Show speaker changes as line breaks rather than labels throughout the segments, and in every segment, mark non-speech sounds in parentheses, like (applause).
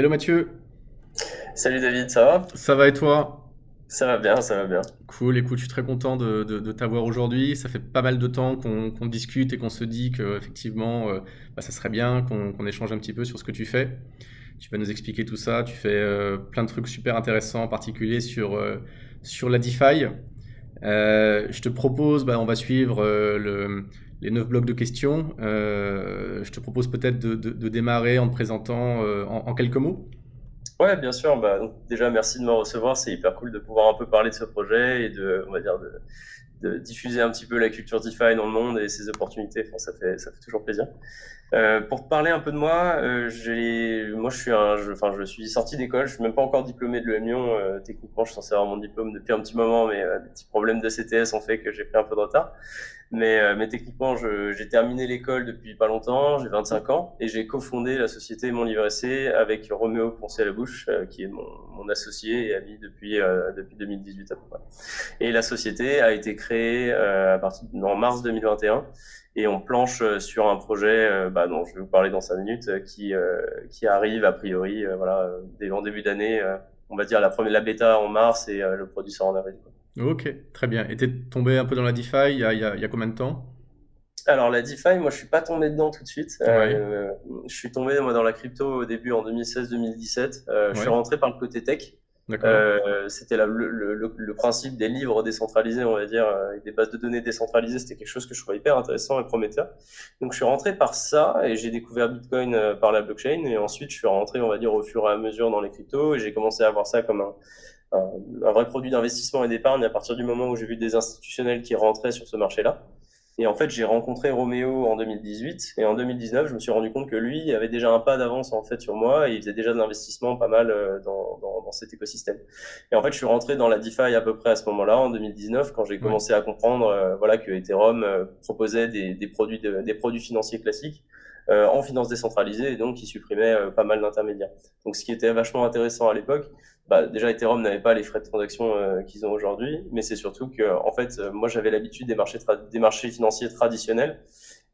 Hello Mathieu.
Salut David, ça va?
Ça va et toi?
Ça va bien, ça va bien.
Cool, écoute, je suis très content de, de- de t'avoir aujourd'hui. Ça fait pas mal de temps qu'on discute et qu'on se dit que effectivement, euh, bah, ça serait bien qu'on échange un petit peu sur ce que tu fais. Tu vas nous expliquer tout ça. Tu fais euh, plein de trucs super intéressants, en particulier sur, euh, sur la DeFi. Euh, je te propose, bah, on va suivre le- les neuf blocs de questions. Euh, je te propose peut-être de, démarrer en te présentant euh, en, quelques mots.
Ouais, bien sûr. Bah, déjà, merci de me recevoir. C'est hyper cool de pouvoir un peu parler de ce projet et de, on va dire, de, diffuser un petit peu la culture DeFi dans le monde et ses opportunités. Ça fait, ça fait toujours plaisir. Euh, pour parler un peu de moi, euh, moi, je suis un, je, enfin, je suis sorti d'école. Je suis même pas encore diplômé de l'EM Lyon. Euh, techniquement, je suis censé avoir mon diplôme depuis un petit moment, mais euh, des petits problèmes de CTS ont fait que j'ai pris un peu de retard. Mais, euh, mais techniquement, j'ai terminé l'école depuis pas longtemps, j'ai 25 ans, et j'ai cofondé la société Mon Livre C avec Roméo Poncet-Labouche, euh, qui est mon, mon associé et ami depuis, depuis 2018 à peu près. Et la société a été créée à partir en mars 2021, et on planche euh, sur un projet euh, bah, dont je vais vous parler dans 5 minutes, euh, qui, qui arrive a priori voilà, dès, en début d'année, on va dire la première la bêta en mars, et le produit sort en avril. quoi.
Ok, très bien. Et t'es tombé un peu dans la DeFi il y a, il y a- il y a combien de temps?
Alors la DeFi, moi je suis pas tombé dedans tout de suite.
Ouais,
Euh, je suis tombé moi dans la crypto au début en 2016-2017. Euh, je suis rentré par le côté tech. Euh, c'était le, le- le- principe des livres décentralisés, on va dire, euh, des bases de données décentralisées. C'était quelque chose que je trouvais hyper intéressant et prometteur. Donc je suis rentré par ça et j'ai découvert Bitcoin euh, par la blockchain. Et ensuite je suis rentré, on va dire, au fur et à mesure dans les cryptos et j'ai commencé à voir ça comme un, un, un vrai produit d'investissement et d'épargne à partir du moment où j'ai vu des institutionnels qui rentraient sur ce marché-là. Et en fait, j'ai rencontré Roméo en 2018 et en 2019, je me suis rendu compte que lui avait déjà un pas d'avance en fait sur moi. Et il faisait déjà de l'investissement pas mal euh, dans, dans, dans cet écosystème. Et en fait, je suis rentré dans la DeFi à peu près à ce moment-là, en 2019, quand j'ai commencé à comprendre euh, voilà que Ethereum euh, proposait des, des produits de- des produits financiers classiques euh, en finance décentralisée et donc qui supprimait euh, pas mal d'intermédiaires. Donc, ce qui était vachement intéressant à l'époque, bah, déjà Ethereum n'avait pas les frais de transaction euh, qu'ils ont aujourd'hui, mais c'est surtout que en fait, moi j'avais l'habitude des marchés financiers traditionnels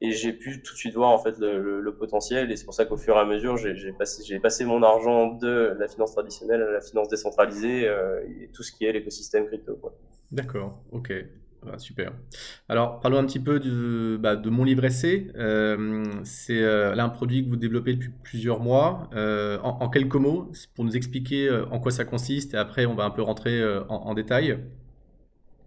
et j'ai pu tout de suite voir en fait le, potentiel et c'est pour ça qu'au fur et à mesure j'ai passé mon argent de la finance traditionnelle à la finance décentralisée et tout ce qui est l'écosystème crypto
d'accord, ok. Super. Alors, parlons un petit peu de, bah, de mon livret C. Euh, c'est euh, un produit que vous développez depuis plusieurs mois. Euh, en, quelques mots, pour nous expliquer en quoi ça consiste et après on va un peu rentrer en, détail.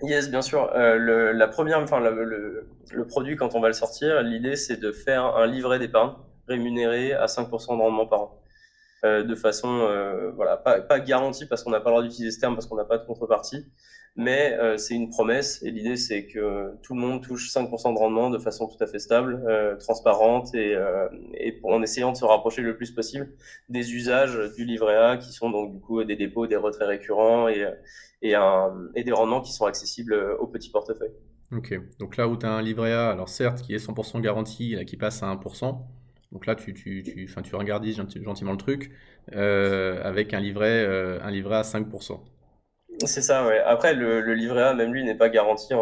Yes, bien sûr. Le, la première, enfin le, produit quand on va le sortir, l'idée c'est de faire un livret d'épargne rémunéré à 5% de rendement par an. de façon, voilà, pas, pas garantie parce qu'on n'a pas le droit d'utiliser ce terme parce qu'on n'a pas de contrepartie, mais euh, c'est une promesse et l'idée c'est que tout le monde touche 5% de rendement de façon tout à fait stable, euh, transparente et, euh, en essayant de se rapprocher le plus possible des usages du livret A qui sont donc du coup des dépôts, des retraits récurrents et, des rendements qui sont accessibles aux petits portefeuilles.
Ok, donc là où tu as un livret A, alors certes qui est 100% garanti, qui passe à 1%, donc là tu, tu, tu, genti- gentiment le truc, avec un livret, un livret à 5%.
C'est ça, ouais. Après, le, le livret A, même lui, n'est pas garanti en,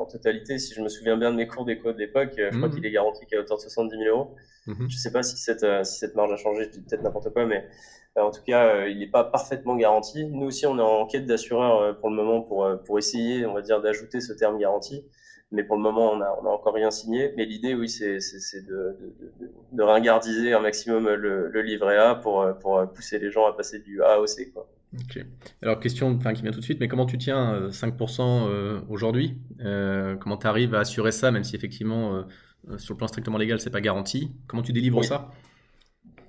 en totalité. Si je me souviens bien de mes cours d'éco de l'époque, euh, je crois qu'il
Mhm,
est garanti qu'à hauteur de 70 000 euros.
mhm.
Je sais pas si cette, euh, si cette marge a changé, je dis peut-être n'importe quoi, mais euh, en tout cas, il n'est pas parfaitement garanti. Nous aussi, on est en quête d'assureur euh, pour le moment pour, pour essayer, on va dire, d'ajouter ce terme garanti. Mais pour le moment, on a, on a encore rien signé. Mais l'idée, oui, c'est, de, de, de, de ringardiser un maximum le, le livret A pour, pour pousser les gens à passer du A au C, quoi.
Ok. Alors question enfin, qui vient tout de suite, mais comment tu tiens euh, 5% euh, aujourd'hui? Euh, comment tu arrives à assurer ça, même si effectivement euh, euh, sur le plan strictement légal c'est pas garanti? Comment tu délivres
Oui.
ça?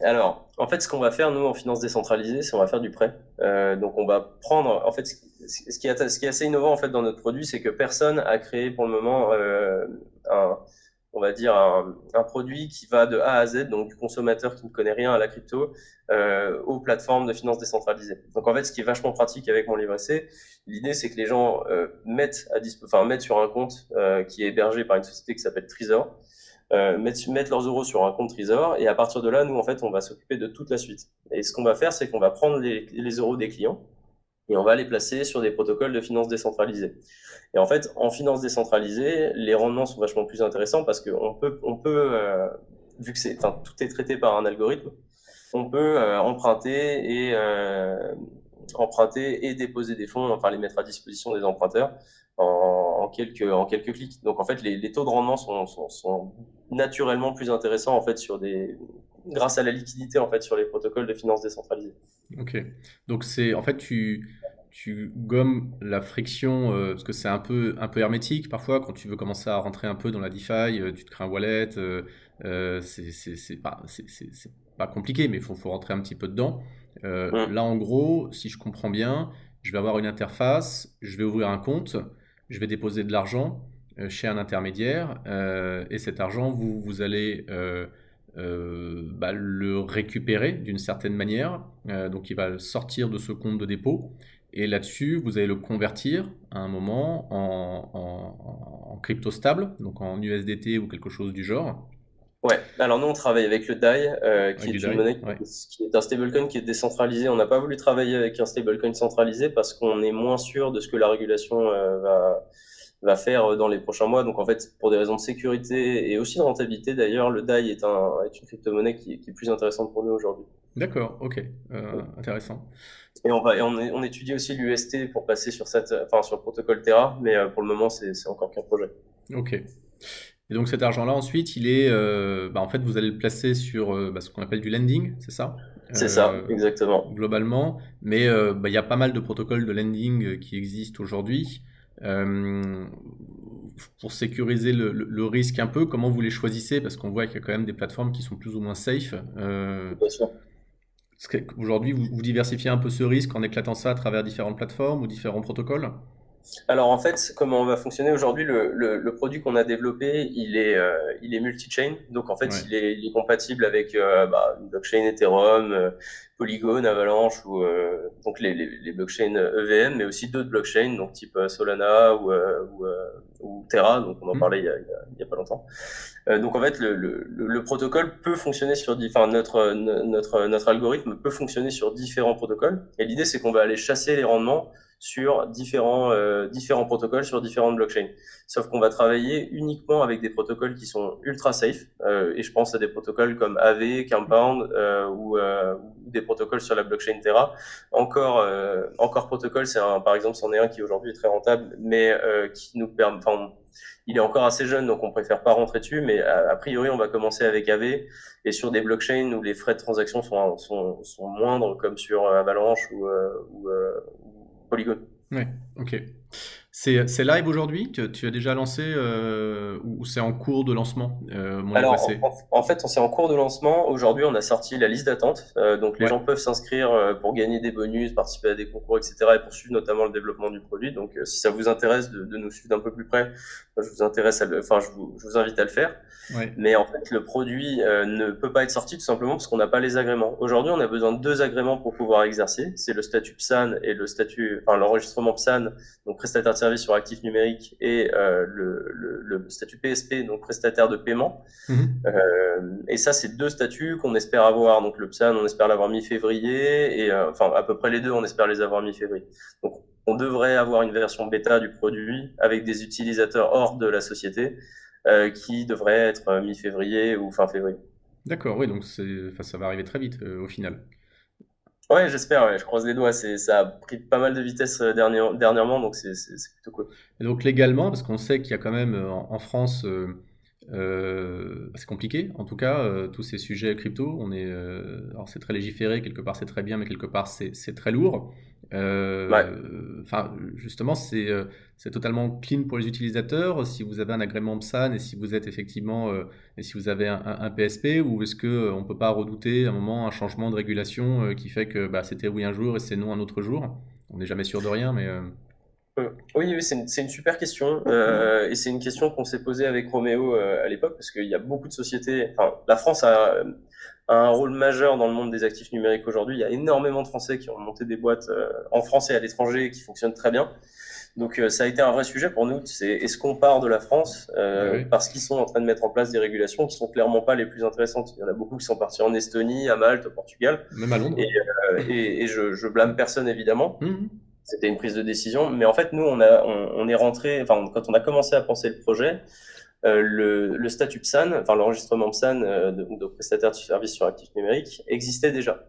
Alors, en fait, ce qu'on va faire, nous, en finance décentralisée, c'est on va faire du prêt. Euh, donc, on va prendre, en fait, ce qui est, ce qui est assez innovant, en fait, dans notre produit, c'est que personne a créé pour le moment euh, un, on va dire, un, un produit qui va de A à Z, donc du consommateur qui ne connaît rien à la crypto, euh, aux plateformes de finance décentralisée. Donc, en fait, ce qui est vachement pratique avec mon livret C, l'idée, c'est que les gens euh, mettent à enfin, mettent sur un compte euh, qui est hébergé par une société qui s'appelle Trésor, euh, mettre, mettre leurs euros sur un compte Trésor et à partir de là, nous, en fait, on va s'occuper de toute la suite. Et ce qu'on va faire, c'est qu'on va prendre les, les euros des clients et on va les placer sur des protocoles de finance décentralisée. Et en fait, en finance décentralisée, les rendements sont vachement plus intéressants parce qu'on peut, on peut euh, vu que tout est traité par un algorithme, on peut emprunter et emprunter et déposer des fonds, enfin les mettre à disposition des emprunteurs en, quelques, en quelques clics. Donc en fait, les, taux de rendement sont, sont, naturellement plus intéressants en fait sur des grâce à la liquidité en fait sur les protocoles de finances décentralisées.
Ok. Donc c'est en fait tu tu gommes la friction euh, parce que c'est un peu un peu hermétique parfois quand tu veux commencer à rentrer un peu dans la DeFi, euh, tu te crées un wallet, euh, c'est pas c'est pas compliqué mais il faut, faut rentrer un petit peu dedans. Mmh. Là en gros, si je comprends bien, je vais avoir une interface, je vais ouvrir un compte je vais déposer de l'argent euh, chez un intermédiaire euh, et cet argent, vous, vous allez euh, bah, le récupérer d'une certaine manière. donc il va sortir de ce compte de dépôt. Et là-dessus, vous allez le convertir à un moment en, crypto stable, donc en USDT ou quelque chose du genre.
Ouais, alors nous on travaille avec le DAI, qui, est une monnaie, qui est un stablecoin qui est décentralisé. On n'a pas voulu travailler avec un stablecoin centralisé parce qu'on est moins sûr de ce que la régulation va, va faire dans les prochains mois. Donc en fait, pour des raisons de sécurité et aussi de rentabilité d'ailleurs, le DAI est, un, est une crypto-monnaie qui, est plus intéressante pour nous aujourd'hui.
D'accord, ok, euh, intéressant.
Et on, va, on, on étudie aussi l'UST pour passer sur, cette, enfin, sur le protocole Terra, mais euh, pour le moment, c'est encore qu'un projet.
Ok. Et donc cet argent-là, ensuite, il est, euh, bah, en fait, vous allez le placer sur euh, bah, ce qu'on appelle du lending, c'est ça?
C'est ça, euh, exactement.
Globalement, mais bah, il y a pas mal de protocoles de lending qui existent aujourd'hui. Pour sécuriser le, risque un peu, comment vous les choisissez? Parce qu'on voit qu'il y a quand même des plateformes qui sont plus ou moins safe. Sûr. Aujourd'hui, vous, vous diversifiez un peu ce risque en éclatant ça à travers différentes plateformes ou différents protocoles?
Alors en fait, comment on va fonctionner aujourd'hui, le, le, produit qu'on a développé, il est, euh, il est multi-chain. Donc en fait, il, est, il, est, compatible avec euh, bah, une blockchain Ethereum, euh, Polygon, Avalanche ou euh, donc les, les, les, blockchains EVM, mais aussi d'autres blockchains, donc type Solana ou, ou, ou, Terra. Donc on en mmh. parlait il y a, il y a, pas longtemps. donc en fait, le, le, protocole peut fonctionner sur, enfin notre notre notre algorithme peut fonctionner sur différents protocoles. Et l'idée, c'est qu'on va aller chasser les rendements sur différents, euh, différents protocoles, sur différentes blockchains. Sauf qu'on va travailler uniquement avec des protocoles qui sont ultra safe, euh, et je pense à des protocoles comme AV, Compound, euh, ou, euh, ou, des protocoles sur la blockchain Terra. Encore, euh, encore protocole, c'est un, par exemple, c'en est un qui aujourd'hui est très rentable, mais qui nous permet, enfin, il est encore assez jeune, donc on préfère pas rentrer dessus, mais a, priori, on va commencer avec AV et sur des blockchains où les frais de transaction sont, sont, sont moindres, comme sur Avalanche ou, ou, Polygon.
Oui, ok. C'est live aujourd'hui tu, as déjà lancé euh, ou c'est en cours de lancement
euh, Alors, en, fait, on c'est en cours de lancement. Aujourd'hui, on a sorti la liste d'attente. Euh, donc, les gens peuvent s'inscrire pour gagner des bonus, participer à des concours, etc. et poursuivre notamment le développement du produit. Donc, si ça vous intéresse de, nous suivre d'un peu plus près, je vous intéresse, enfin, je vous, je vous, invite à le faire. Mais en fait, le produit ne peut pas être sorti tout simplement parce qu'on n'a pas les agréments. Aujourd'hui, on a besoin de deux agréments pour pouvoir exercer. C'est le statut PSAN et le statut, enfin, l'enregistrement PSAN, donc prestataire de sur actifs numériques et euh, le, le, statut PSP, donc prestataire de paiement. Mhm. Euh, et ça, c'est deux statuts qu'on espère avoir. Donc le PSAN, on espère l'avoir mi-février, et euh, enfin à peu près les deux, on espère les avoir mi-février. Donc on devrait avoir une version bêta du produit avec des utilisateurs hors de la société qui devrait être mi-février ou fin février.
D'accord, oui, donc ça va arriver très vite au final.
Ouais, j'espère, je croise les doigts. C'est, ça a pris pas mal de vitesse euh, dernièrement, donc c'est, plutôt cool.
Et donc légalement, parce qu'on sait qu'il y a quand même euh, en, France, euh, c'est compliqué, en tout cas, tous ces sujets crypto, on est, alors c'est très légiféré, quelque part c'est très bien, mais quelque part c'est, très lourd. Euh, enfin, justement, c'est euh, c'est totalement clean pour les utilisateurs. Si vous avez un agrément PSAN et si vous êtes effectivement euh, et si vous avez un, PSP, ou est-ce que on peut pas redouter un moment un changement de régulation qui fait que bah, c'était oui un jour et c'est non un autre jour? On n'est jamais sûr de rien, mais
oui, oui c'est une, super question. Euh, et c'est une question qu'on s'est posée avec Roméo à l'époque, parce qu'il y a beaucoup de sociétés. Enfin, la France a, un rôle majeur dans le monde des actifs numériques aujourd'hui. Il y a énormément de Français qui ont monté des boîtes euh, en France et à l'étranger qui fonctionnent très bien. Donc euh, ça a été un vrai sujet pour nous. C'est est-ce qu'on part de la France euh, parce qu'ils sont en train de mettre en place des régulations qui sont clairement pas les plus intéressantes? Il y en a beaucoup qui sont partis en Estonie, à Malte, au Portugal.
Même à Londres.
Et, et, je, je, blâme personne évidemment. Mmh. C'était une prise de décision. Mais en fait, nous, on, a, on, on est rentré, enfin, quand on a commencé à penser le projet, le, statut PSAN, enfin l'enregistrement PSAN de, de prestataire de services sur actifs numériques existait déjà.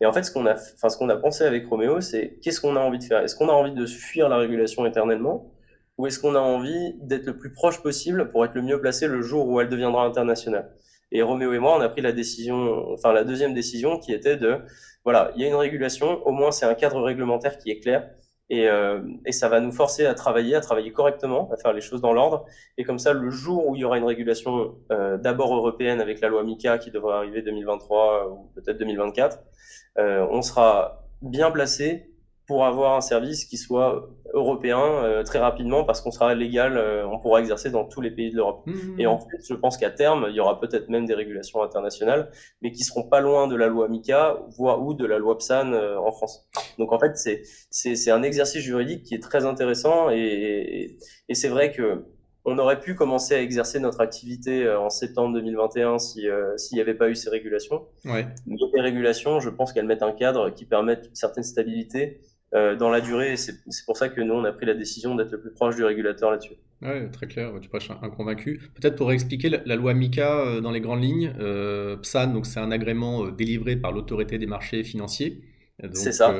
Et en fait, ce qu'on a, enfin, ce qu'on a pensé avec Roméo, c'est qu'est-ce qu'on a envie de faire? Est-ce qu'on a envie de fuir la régulation éternellement? Ou est-ce qu'on a envie d'être le plus proche possible pour être le mieux placé le jour où elle deviendra internationale? Et Roméo et moi, on a pris la décision, enfin la deuxième décision qui était de, voilà, il y a une régulation, au moins c'est un cadre réglementaire qui est clair, et, euh, et, ça va nous forcer à travailler, à travailler correctement, à faire les choses dans l'ordre. Et comme ça, le jour où il y aura une régulation euh, d'abord européenne avec la loi MICA qui devrait arriver 2023 ou peut-être 2024, euh, on sera bien placé pour avoir un service qui soit européen euh, très rapidement parce qu'on sera légal, euh, on pourra exercer dans tous les pays de l'Europe. Mmh. Et en fait, je pense qu'à terme, il y aura peut-être même des régulations internationales, mais qui seront pas loin de la loi MICA, voire ou de la loi PSAN euh, en France. Donc en fait, c'est c'est un exercice juridique qui est très intéressant et, et, et c'est vrai que on aurait pu commencer à exercer notre activité en septembre 2021 si s'il n'y avait pas eu ces régulations. Ouais. Mais les régulations, je pense qu'elles mettent un cadre qui permettent une certaine stabilité euh, dans la durée. C'est pour ça que nous, on a pris la décision d'être le plus proche du régulateur là-dessus.
Oui, très clair, tu prêches un, convaincu. Peut-être pour expliquer la, loi MICA euh, dans les grandes lignes, euh, PSAN, donc c'est un agrément délivré par l'autorité des marchés financiers.
C'est ça.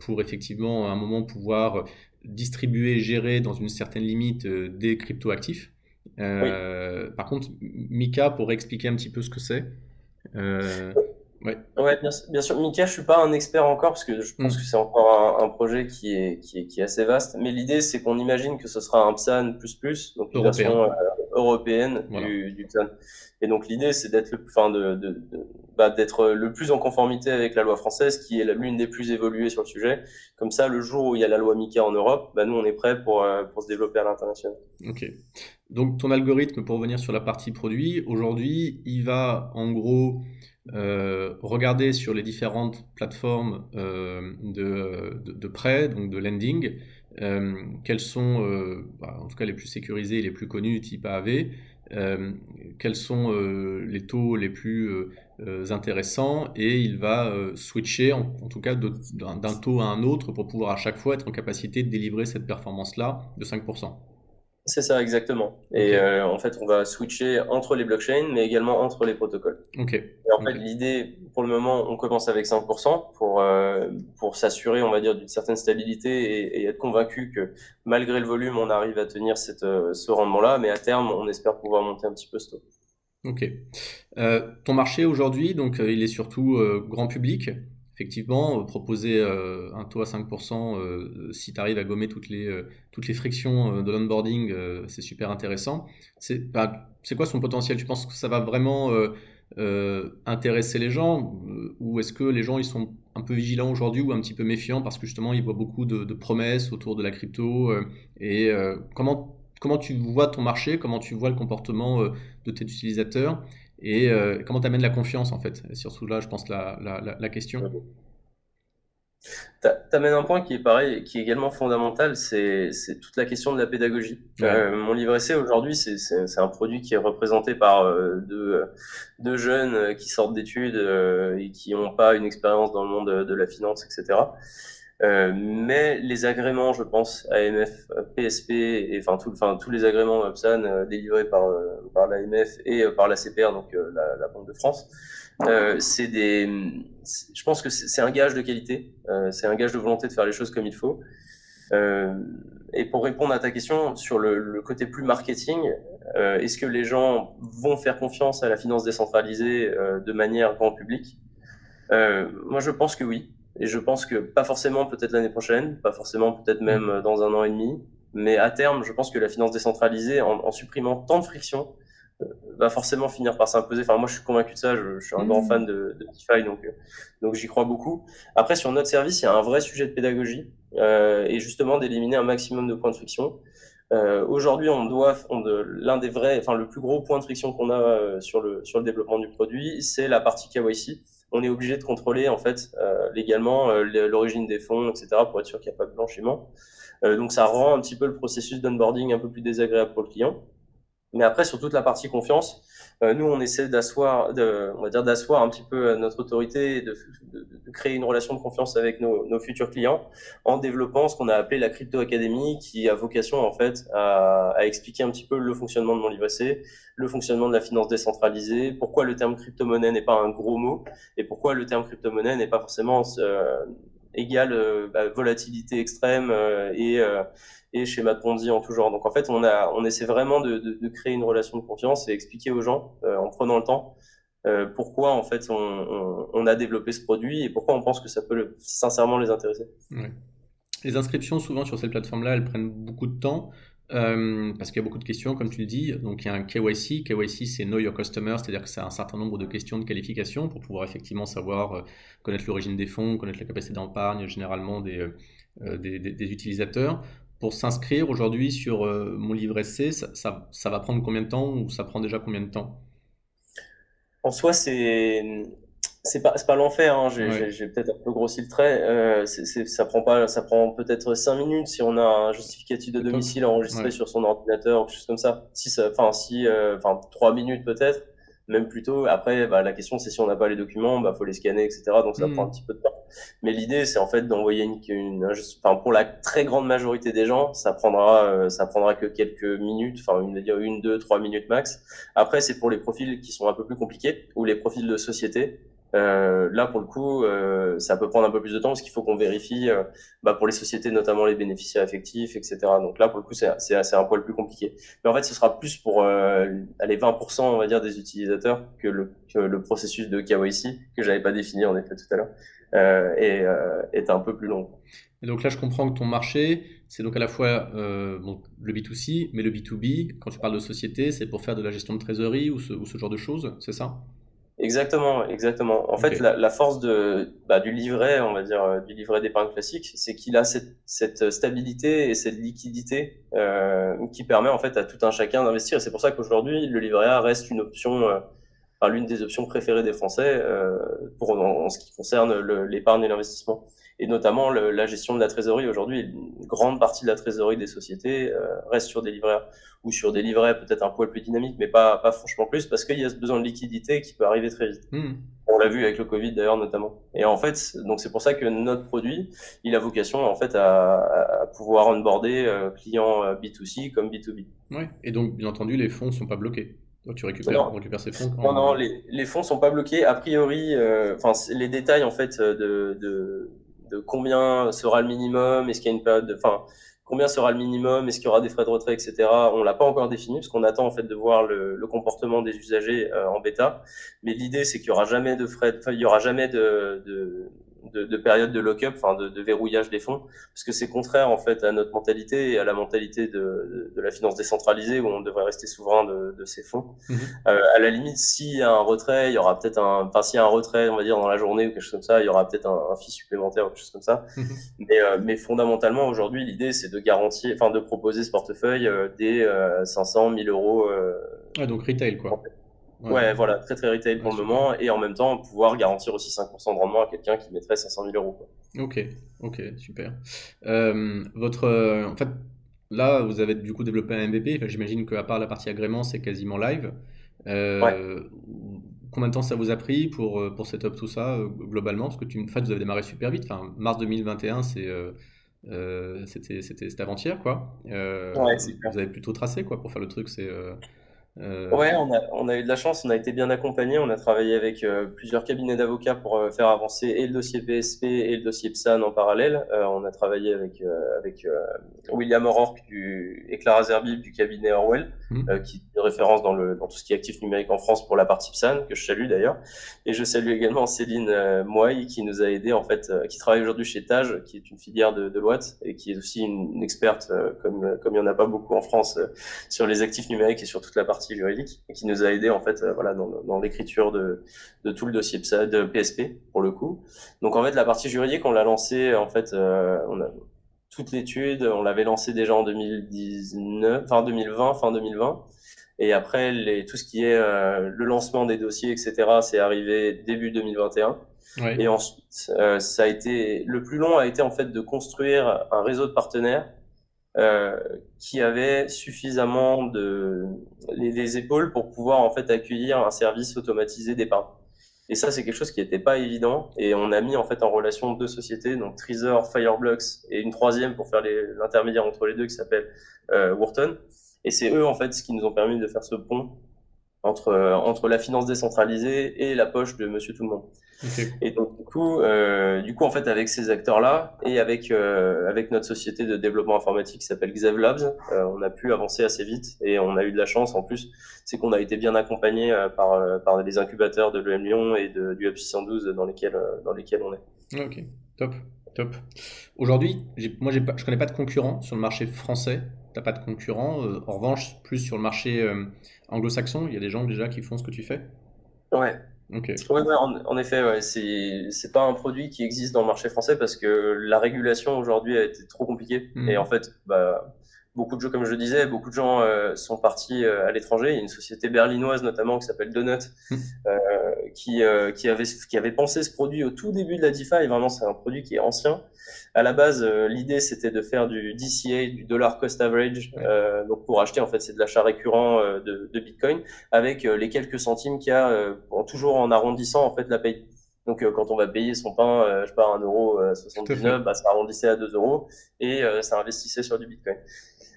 pour effectivement à un moment pouvoir distribuer et gérer dans une certaine limite des cryptoactifs. Par contre, MICA, pour expliquer un petit peu ce que c'est.
Ouais. ouais bien, sûr. Mika, je suis pas un expert encore parce que je pense mm. que c'est encore un, projet qui est, qui est, qui est assez vaste. Mais l'idée, c'est qu'on imagine que ce sera un PSAN++, donc une version euh, européenne du, du PSAN. Et donc l'idée, c'est d'être le, enfin de, de, de bah, d'être le plus en conformité avec la loi française, qui est l'une des plus évoluées sur le sujet. Comme ça, le jour où il y a la loi Mika en Europe, bah, nous, on est prêt pour, euh, pour se développer à l'international.
Ok. Donc ton algorithme, pour revenir sur la partie produit, aujourd'hui, il va en gros euh, regarder sur les différentes plateformes euh, de, de, prêt, donc de lending, euh, quels sont, bah, en tout cas les plus sécurisés et les plus connus, type AAV, quels sont les taux les plus intéressants, et il va switcher, en, en, tout cas d'un taux à un autre, pour pouvoir à chaque fois être en capacité de délivrer cette performance-là de 5%.
C'est ça, exactement. Et euh, en fait, on va switcher entre les blockchains, mais également entre les protocoles.
Ok.
Et en fait, l'idée, pour le moment, on commence avec 5% pour, euh, pour s'assurer, on va dire, d'une certaine stabilité et, être convaincu que malgré le volume, on arrive à tenir cette, euh, ce rendement-là. Mais à terme, on espère pouvoir monter un petit peu ce taux.
Ok. ton marché aujourd'hui, donc, il est surtout grand public effectivement, euh, proposer euh, un taux à 5%, euh, si tu arrives à gommer toutes les, toutes les frictions de l'onboarding, c'est super intéressant. C'est quoi son potentiel? Tu penses que ça va vraiment intéresser les gens Ou est-ce que les gens ils sont un peu vigilants aujourd'hui ou un petit peu méfiants parce que justement ils voient beaucoup de, promesses autour de la crypto Et comment, comment tu vois ton marché? Comment tu vois le comportement de tes utilisateurs? Et euh, comment tu amènes la confiance en fait? Surtout là, je pense, la, la, la question.
Tu amènes un point qui est pareil, qui est également fondamental, c'est toute la question de la pédagogie. Euh, mon livret C aujourd'hui, c'est un produit qui est représenté par euh, deux, deux, jeunes qui sortent d'études et qui n'ont pas une expérience dans le monde de, de la finance, etc. Euh, mais les agréments, je pense, AMF, PSP, et enfin, tout, enfin tous les agréments UPSAN euh, délivrés par, euh, par l'AMF et par la CPR, donc la, la, Banque de France, c'est des, je pense que c'est un gage de qualité, c'est un gage de volonté de faire les choses comme il faut. et pour répondre à ta question sur le, le côté plus marketing, est-ce que les gens vont faire confiance à la finance décentralisée de manière grand public? Moi, je pense que oui. Et je pense que pas forcément peut-être l'année prochaine, pas forcément peut-être même mm. dans un an et demi, mais à terme, je pense que la finance décentralisée, en, en supprimant tant de friction, euh, va forcément finir par s'imposer. Enfin, moi, je suis convaincu de ça. Je, je suis un grand mm. fan de, de DeFi, donc, euh, donc j'y crois beaucoup. Après, sur notre service, il y a un vrai sujet de pédagogie euh, et justement d'éliminer un maximum de points de friction. Euh, Aujourd'hui, on doit, l'un des vrais, enfin le plus gros point de friction qu'on a euh, sur le sur le développement du produit, c'est la partie KYC on est obligé de contrôler en fait euh, légalement euh, l'origine des fonds, etc. pour être sûr qu'il n'y a pas de blanchiment. Euh, donc ça rend un petit peu le processus d'onboarding un peu plus désagréable pour le client. Mais après, sur toute la partie confiance, nous, on essaie d'asseoir, on va dire d'asseoir un petit peu notre autorité, de, créer une relation de confiance avec nos, nos futurs clients en développant ce qu'on a appelé la Crypto Academy, qui a vocation en fait à, à, expliquer un petit peu le fonctionnement de mon livret C, le fonctionnement de la finance décentralisée, pourquoi le terme crypto-monnaie n'est pas un gros mot et pourquoi le terme crypto-monnaie n'est pas forcément euh, égal euh, bah, volatilité extrême euh, et et schéma de Ponzi en tout genre. Donc en fait, on, a, on essaie vraiment de, de, créer une relation de confiance et expliquer aux gens euh, en prenant le temps euh, pourquoi en fait on, a développé ce produit et pourquoi on pense que ça peut sincèrement les intéresser.
Les inscriptions souvent sur cette plateforme-là, elles prennent beaucoup de temps. Euh, parce qu'il y a beaucoup de questions, comme tu le dis. Donc, il y a un KYC. KYC, c'est Know Your Customer, c'est-à-dire que c'est un certain nombre de questions de qualification pour pouvoir effectivement savoir euh, connaître l'origine des fonds, connaître la capacité d'épargne généralement des, euh, des, utilisateurs pour s'inscrire aujourd'hui sur mon livret C, ça, ça, ça, va prendre combien de temps ou ça prend déjà combien de temps?
En soi, c'est c'est pas, pas l'enfer, hein. j'ai ouais. peut-être un peu grossi le trait. Euh, c est, c est, ça prend pas, ça prend peut-être 5 minutes si on a un justificatif de domicile enregistré ouais. sur son ordinateur ou quelque chose comme ça. Si enfin si, euh, enfin 3 minutes peut-être même plus tôt. Après, bah, la question, c'est si on n'a pas les documents, bah, faut les scanner, etc. Donc ça mmh. prend un petit peu de temps. Mais l'idée, c'est en fait d'envoyer une, une, enfin, pour la très grande majorité des gens, ça prendra, euh, ça prendra que quelques minutes, enfin, une, une, deux, trois minutes max. Après, c'est pour les profils qui sont un peu plus compliqués ou les profils de société. Euh, là, pour le coup, euh, ça peut prendre un peu plus de temps parce qu'il faut qu'on vérifie, euh, bah, pour les sociétés, notamment les bénéficiaires effectifs, etc. Donc là, pour le coup, c'est un poil plus compliqué. Mais en fait, ce sera plus pour euh, les 20%, on va dire, des utilisateurs que le, que le processus de KYC, que j'avais pas défini en effet tout à l'heure, est, euh, est un peu plus long.
Et donc là, je comprends que ton marché, c'est donc à la fois euh, bon, le B2C, mais le B2B. Quand tu parles de société, c'est pour faire de la gestion de trésorerie ou ce, ou ce genre de choses, c'est ça?
Exactement, exactement. En okay. fait, la, la, force de, bah, du livret, on va dire, euh, du livret d'épargne classique, c'est qu'il a cette, cette, stabilité et cette liquidité euh, qui permet en fait à tout un chacun d'investir. Et c'est pour ça qu'aujourd'hui, le livret A reste une option, euh, enfin, l'une des options préférées des Français euh, pour en, en, ce qui concerne l'épargne et l'investissement et notamment le, la gestion de la trésorerie. Aujourd'hui, une grande partie de la trésorerie des sociétés euh, reste sur des livrets ou sur des livrets peut-être un poil plus dynamiques, mais pas, pas franchement plus, parce qu'il y a ce besoin de liquidité qui peut arriver très vite. Mmh. On l'a vu avec le Covid d'ailleurs notamment. Et en fait, donc c'est pour ça que notre produit, il a vocation en fait à, à pouvoir onboarder euh, clients B2C comme B2B.
Oui, et donc bien entendu, les fonds sont pas bloqués. Donc tu récupères, récupères ces fonds
Non, non, les, les fonds sont pas bloqués. A priori, euh, enfin les détails en fait de, de de combien sera le minimum, est-ce qu'il y a une période de, enfin, combien sera le minimum, est-ce qu'il y aura des frais de retrait, etc. On l'a pas encore défini parce qu'on attend en fait de voir le, le comportement des usagers euh, en bêta. Mais l'idée c'est qu'il y aura jamais de frais, enfin, il y aura jamais de, de de, de période de lock-up, enfin de, de, verrouillage des fonds, parce que c'est contraire en fait à notre mentalité et à la mentalité de, de la finance décentralisée où on devrait rester souverain de, ces fonds. Mmh. Euh, à la limite, s'il y a un retrait, il y aura peut-être un, enfin s'il y a un retrait, on va dire dans la journée ou quelque chose comme ça, il y aura peut-être un, un fee supplémentaire ou quelque chose comme ça. Mmh. Mais, euh, mais fondamentalement aujourd'hui, l'idée c'est de garantir, enfin de proposer ce portefeuille euh, des 500, 1000 euros.
Ah, donc retail quoi.
Ouais. ouais. voilà, très très retail pour ouais, le moment, et en même temps pouvoir garantir aussi 5% de rendement à quelqu'un qui mettrait 500 000 euros. Quoi.
Ok, ok, super. Euh, votre, euh, en fait, là, vous avez du coup développé un MVP. Enfin, J'imagine qu'à part la partie agrément, c'est quasiment live. Euh, ouais. Combien de temps ça vous a pris pour, euh, pour setup tout ça globalement? Parce que tu, en fait, vous avez démarré super vite. Enfin, mars 2021, c'est c'était avant-hier, quoi. vous avez plutôt tracé quoi pour faire le truc. C'est.
Ouais, on a, on a eu de la chance, on a été bien accompagné, on a travaillé avec euh, plusieurs cabinets d'avocats pour euh, faire avancer et le dossier PSP et le dossier PSAN en parallèle. Euh, on a travaillé avec, euh, avec euh, William O'Rourke du, et Clara Zerbib du cabinet Orwell, mmh. qui est référence dans, le, dans tout ce qui est actif numérique en France pour la partie PSAN, que je salue d'ailleurs. Et je salue également Céline euh, Moy qui nous a aidé en fait, qui travaille aujourd'hui chez Tage, qui est une filière de, de Loite et qui est aussi une, une experte, comme, comme il n'y en a pas beaucoup en France, sur les actifs numériques et sur toute la partie juridique et qui nous a aidé en fait euh, voilà dans, dans l'écriture de, de tout le dossier de PSP pour le coup. Donc en fait la partie juridique on l'a lancé en fait euh, on a toute l'étude on l'avait lancé déjà en 2019 enfin 2020 fin 2020 et après les, tout ce qui est euh, le lancement des dossiers etc c'est arrivé début 2021 oui. et ensuite euh, ça a été le plus long a été en fait de construire un réseau de partenaires euh, qui avait suffisamment de les, les, épaules pour pouvoir en fait accueillir un service automatisé d'épargne. Et ça, c'est quelque chose qui n'était pas évident. Et on a mis en fait en relation deux sociétés, donc Trezor, Fireblocks et une troisième pour faire l'intermédiaire entre les deux qui s'appelle euh, Wharton. Et c'est eux en fait ce qui nous ont permis de faire ce pont entre, euh, entre la finance décentralisée et la poche de Monsieur Tout le Monde. Et donc du coup, euh, du coup en fait avec ces acteurs-là et avec euh, avec notre société de développement informatique qui s'appelle Xav Labs, euh, on a pu avancer assez vite et on a eu de la chance en plus, c'est qu'on a été bien accompagné par par les incubateurs de l'EM Lyon et de, du Hub 612 dans lesquels dans lesquels on est.
Ok, top, top. Aujourd'hui, moi je connais pas de concurrents sur le marché français. T'as pas de concurrents. en revanche, plus sur le marché anglo-saxon, il y a des gens déjà qui font ce que tu fais?
Ouais, Okay. Ouais, en, en, effet, ouais, c'est c'est pas un produit qui existe dans le marché français parce que la régulation aujourd'hui a été trop compliquée mmh. et en fait, bah, beaucoup de gens, comme je disais, beaucoup de gens euh, sont partis euh, à l'étranger. Il y a une société berlinoise notamment qui s'appelle Donut, mmh. euh, qui, euh, qui, avait, qui avait pensé ce produit au tout début de la DeFi. Et vraiment, c'est un produit qui est ancien. À la base, euh, l'idée c'était de faire du DCA, du dollar cost average. donc pour acheter, en fait, c'est de l'achat récurrent de, de, Bitcoin avec les quelques centimes qu'il y a, toujours en arrondissant en fait la paye. Donc, euh, quand on va payer son pain, euh, je pars 1,79€, bah, ça arrondissait à 2 euros et ça investissait sur du Bitcoin.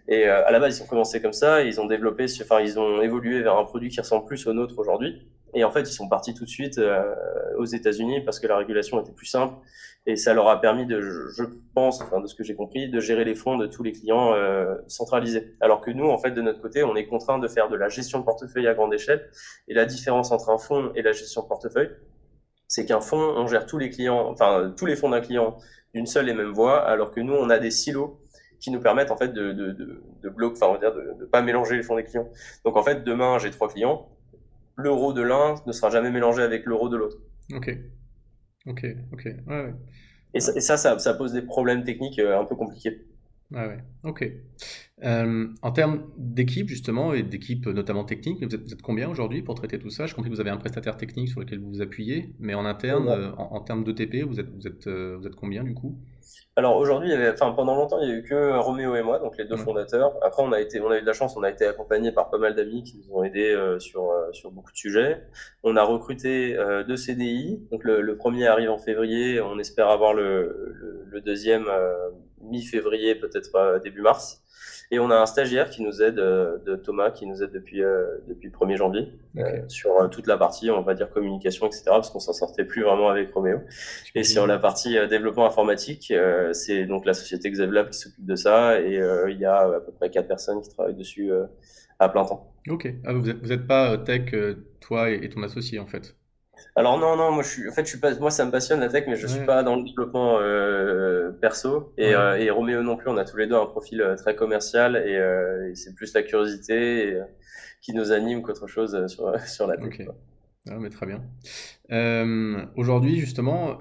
Et euh, à la base, ils ont commencé comme ça, ils ont développé, enfin, ils ont évolué vers un produit qui ressemble plus au nôtre aujourd'hui. Et en fait, ils sont partis tout de suite euh, aux États-Unis parce que la régulation était plus simple et ça leur a permis de, je pense, enfin, de ce que j'ai compris, de gérer les fonds de tous les clients euh, centralisés. Alors que nous, en fait, de notre côté, on est contraint de faire de la gestion de portefeuille à grande échelle. Et la différence entre un fonds et la gestion de portefeuille, c'est qu'un fonds, on gère tous les clients, enfin tous les fonds d'un client d'une seule et même voie, alors que nous, on a des silos qui nous permettent en fait de, de, de, de bloquer, enfin on va dire de ne pas mélanger les fonds des clients. Donc en fait, demain j'ai trois clients, l'euro de l'un ne sera jamais mélangé avec l'euro de l'autre.
Ok, ok, ok. Ouais, ouais.
Et, ça, et ça, ça, ça, pose des problèmes techniques euh, un peu compliqués.
Ouais, ouais. Ok. Euh, en termes d'équipe, justement, et d'équipe notamment technique, vous êtes, vous êtes combien aujourd'hui pour traiter tout ça? Je compris que vous avez un prestataire technique sur lequel vous vous appuyez, mais en interne, euh, en, en, termes d'ETP, vous êtes, vous, êtes, euh, vous êtes combien du coup?
Alors aujourd'hui, enfin pendant longtemps, il y a eu que Roméo et moi, donc les deux fondateurs. Après, on a été, on a eu de la chance, on a été accompagné par pas mal d'amis qui nous ont aidés euh, sur euh, sur beaucoup de sujets. On a recruté euh, deux CDI, donc le, le, premier arrive en février, on espère avoir le, le, le deuxième mi-février, peut-être début mars. Et on a un stagiaire qui nous aide, euh, de Thomas, qui nous aide depuis, euh, depuis le 1er janvier euh, sur toute la partie, on va dire, communication, etc., parce qu'on s'en sortait plus vraiment avec Roméo. Et sur la partie développement informatique, c'est donc la société Xavlab qui s'occupe de ça, et il y a à peu près quatre personnes qui travaillent dessus à plein temps.
Ok. Ah, vous n'êtes êtes pas tech, toi et ton associé, en fait?
Alors non, non, moi je suis, en fait, je suis pas, moi ça me passionne la tech, mais je suis pas dans le développement euh, perso. Et, euh, et, Roméo non plus, on a tous les deux un profil euh, très commercial et, euh, et c'est plus la curiosité et, qui nous anime qu'autre chose sur, (laughs) sur la tech. Okay.
Ah, mais très bien. Aujourd'hui, justement,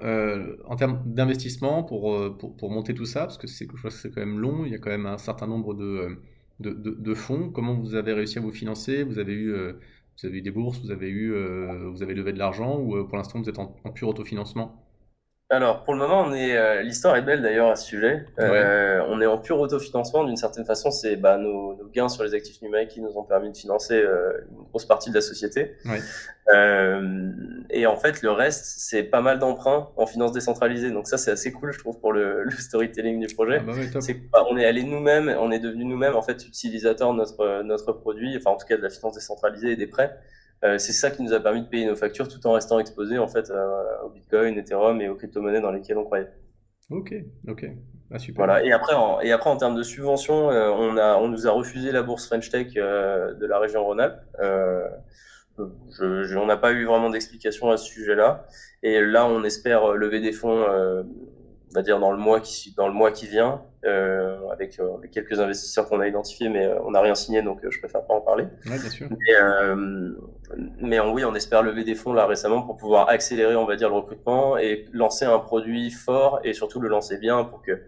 en termes d'investissement pour, pour, pour, monter tout ça, parce que c'est quand même long, il y a quand même un certain nombre de, de, de, de fonds. Comment vous avez réussi à vous financer? Vous avez eu vous avez eu des bourses, vous avez eu, euh, vous avez levé de l'argent ou euh, pour l'instant vous êtes en, en pur autofinancement?
Alors, pour le moment, on est. Euh, L'histoire est belle d'ailleurs à ce sujet. Euh, on est en pur autofinancement. D'une certaine façon, c'est bah, nos, nos, gains sur les actifs numériques qui nous ont permis de financer euh, une grosse partie de la société. Ouais. Euh, et en fait, le reste, c'est pas mal d'emprunts en finance décentralisée. Donc ça, c'est assez cool, je trouve, pour le, (laughs) le storytelling du projet. Ah bah ouais, bah, on est allé nous-mêmes, on est devenu nous-mêmes en fait utilisateurs de notre notre produit, enfin en tout cas de la finance décentralisée et des prêts. Euh, c'est ça qui nous a permis de payer nos factures tout en restant exposé en fait au Bitcoin, Ethereum et aux crypto-monnaies dans lesquelles on croyait.
Ok, ok,
ah, super. Voilà. Et après, en, et après en termes de subventions, euh, on a, on nous a refusé la bourse French Tech euh, de la région Rhône-Alpes. Euh, je, je, on n'a pas eu vraiment d'explication à ce sujet-là. Et là, on espère lever des fonds on va dire dans le mois qui dans le mois qui vient euh, avec, euh, avec, quelques investisseurs qu'on a identifiés mais euh, on n'a rien signé donc euh, je préfère pas en parler.
Ouais, bien sûr.
mais, mais en, oui on espère lever des fonds là récemment pour pouvoir accélérer on va dire le recrutement et lancer un produit fort et surtout le lancer bien pour que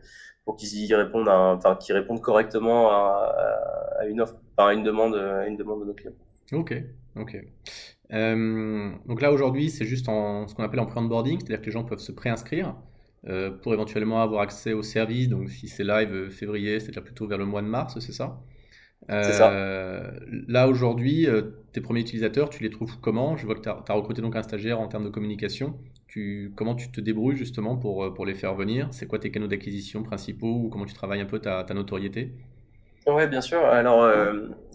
pour qu'ils y répondent à, enfin qu'ils répondent correctement à, à, une offre à une demande à une demande de nos clients.
Ok ok. Donc là aujourd'hui c'est juste en ce qu'on appelle en pre-onboarding c'est-à-dire que les gens peuvent se préinscrire euh, pour éventuellement avoir accès au service. Donc si c'est live euh, février, c'est plutôt vers le mois de mars, c'est ça? Euh, là, aujourd'hui, tes premiers utilisateurs, tu les trouves comment? Je vois que tu as, recruté donc un stagiaire en termes de communication. Tu, comment tu te débrouilles justement pour, pour les faire venir? C'est quoi tes canaux d'acquisition principaux ou comment tu travailles un peu ta, ta notoriété?
Oui, bien sûr. Alors,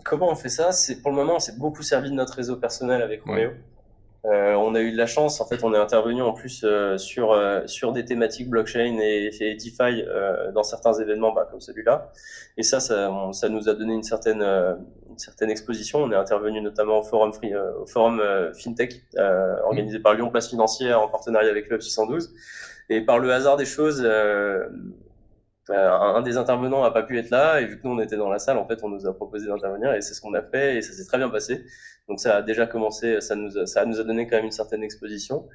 comment on fait ça? C'est Pour le moment, on s'est beaucoup servi de notre réseau personnel avec Romeo. Euh, on a eu de la chance, en fait, on est intervenu en plus euh, sur euh, sur des thématiques blockchain et, et DeFi dans certains événements, bah, comme celui-là. Et ça, ça, ça, nous a donné une certaine une certaine exposition. On est intervenu notamment au forum free, au forum fintech organisé par Lyon Place Financière en partenariat avec Club 612. Et par le hasard des choses, un des intervenants n'a pas pu être là et vu que nous on était dans la salle, en fait, on nous a proposé d'intervenir et c'est ce qu'on a fait et ça s'est très bien passé. Donc ça a déjà commencé, ça nous a, ça nous a donné quand même une certaine exposition.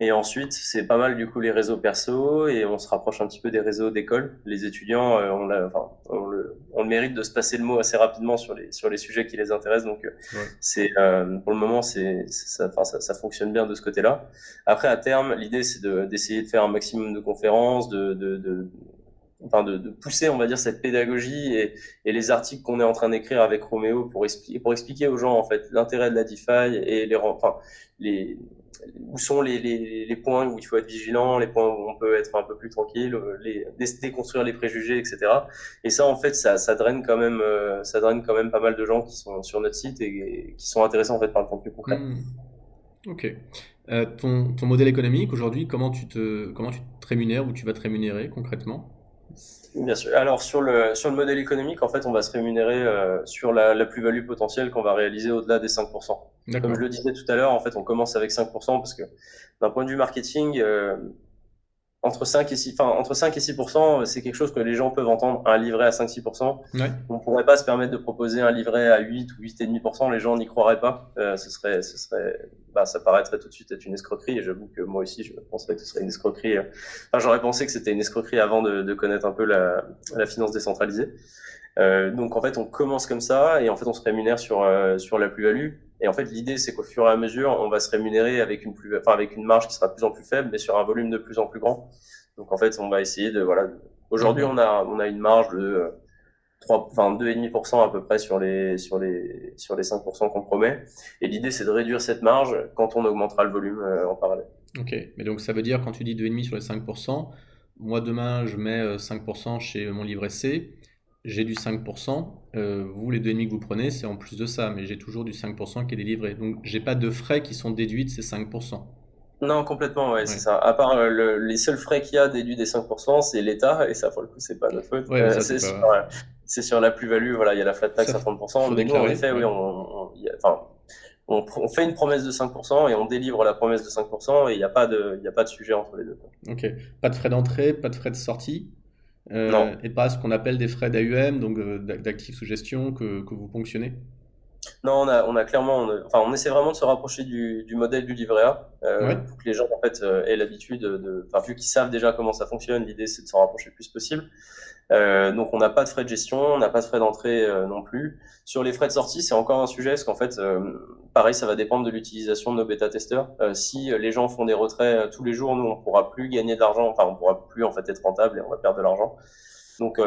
Et ensuite, c'est pas mal du coup les réseaux perso et on se rapproche un petit peu des réseaux d'école. Les étudiants, euh, on, enfin, on, le, on, le, mérite de se passer le mot assez rapidement sur les sur les sujets qui les intéressent. Donc euh, c'est euh, pour le moment c'est ça, enfin, ça, ça, fonctionne bien de ce côté-là. Après à terme, l'idée c'est d'essayer de, faire un maximum de conférences, de, de, de enfin de, pousser, on va dire, cette pédagogie et, les articles qu'on est en train d'écrire avec Roméo pour expliquer, aux gens en fait l'intérêt de la DeFi et les, enfin, les, où sont les, points où il faut être vigilant, les points où on peut être un peu plus tranquille, les, déconstruire les préjugés, etc. Et ça, en fait, ça, draine quand même, euh, ça draine quand même pas mal de gens qui sont sur notre site et, qui sont intéressés en fait par le contenu concret.
Hmm. Ok. Euh, ton, ton modèle économique aujourd'hui, comment tu te, comment tu te rémunères ou tu vas te rémunérer concrètement?
Bien sûr. Alors sur le sur le modèle économique, en fait, on va se rémunérer euh, sur la, la plus-value potentielle qu'on va réaliser au-delà des 5%. Comme je le disais tout à l'heure, en fait, on commence avec 5% parce que d'un point de vue marketing, euh, entre 5 et 6, enfin, entre 5 et 6%, c'est quelque chose que les gens peuvent entendre. Un livret à 5-6%. Ouais. On ne pourrait pas se permettre de proposer un livret à 8 ou 8,5%. Les gens n'y croiraient pas. Euh, ce serait, ce serait, bah, ça paraîtrait tout de suite être une escroquerie. Et j'avoue que moi aussi, je penserais que ce serait une escroquerie. Enfin, j'aurais pensé que c'était une escroquerie avant de, de connaître un peu la, la finance décentralisée. Euh, donc en fait, on commence comme ça et en fait, on se rémunère sur euh, sur la plus-value. Et en fait, l'idée, c'est qu'au fur et à mesure, on va se rémunérer avec une plus, enfin avec une marge qui sera de plus en plus faible, mais sur un volume de plus en plus grand. Donc en fait, on va essayer de voilà. Aujourd'hui, on a on a une marge de 3, euh, enfin 2,5% à peu près sur les sur les sur les 5% qu'on promet. Et l'idée, c'est de réduire cette marge quand on augmentera le volume en parallèle.
Ok, mais donc ça veut dire quand tu dis 2,5 sur les 5%, moi demain je mets 5% chez mon livret C j'ai du 5%. Euh, vous, les 2,5 que vous prenez, c'est en plus de ça, mais j'ai toujours du 5% qui est délivré. Donc, j'ai pas de frais qui sont déduits de ces 5%.
Non, complètement, ouais, c'est ça. À part euh, les seuls frais qu'il y a déduits des 5%, c'est l'État, et ça, pour le coup, c'est pas notre faute. Euh, c'est sur, sur, la plus-value, voilà, il y a la flat tax à 30%, mais nous, en effet, oui, on, on, on, fait une promesse de 5% et on délivre la promesse de 5%, et il n'y a, pas de, a pas de sujet entre les deux.
Ok. Pas de frais d'entrée, pas de frais de sortie? Euh, et pas ce qu'on appelle des frais d'AUM, donc euh, d'actifs sous gestion que, que, vous ponctionnez?
Non, on a, on a clairement, on, enfin, on essaie vraiment de se rapprocher du, du modèle du livret A euh, pour que les gens en fait aient l'habitude de, enfin, vu qu'ils savent déjà comment ça fonctionne, l'idée c'est de s'en rapprocher le plus possible. Euh, donc on n'a pas de frais de gestion, on n'a pas de frais d'entrée euh, non plus. Sur les frais de sortie, c'est encore un sujet parce qu'en fait, euh, pareil, ça va dépendre de l'utilisation de nos bêta-testeurs. si les gens font des retraits tous les jours, nous on pourra plus gagner d'argent, enfin on pourra plus en fait être rentable et on va perdre de l'argent. Donc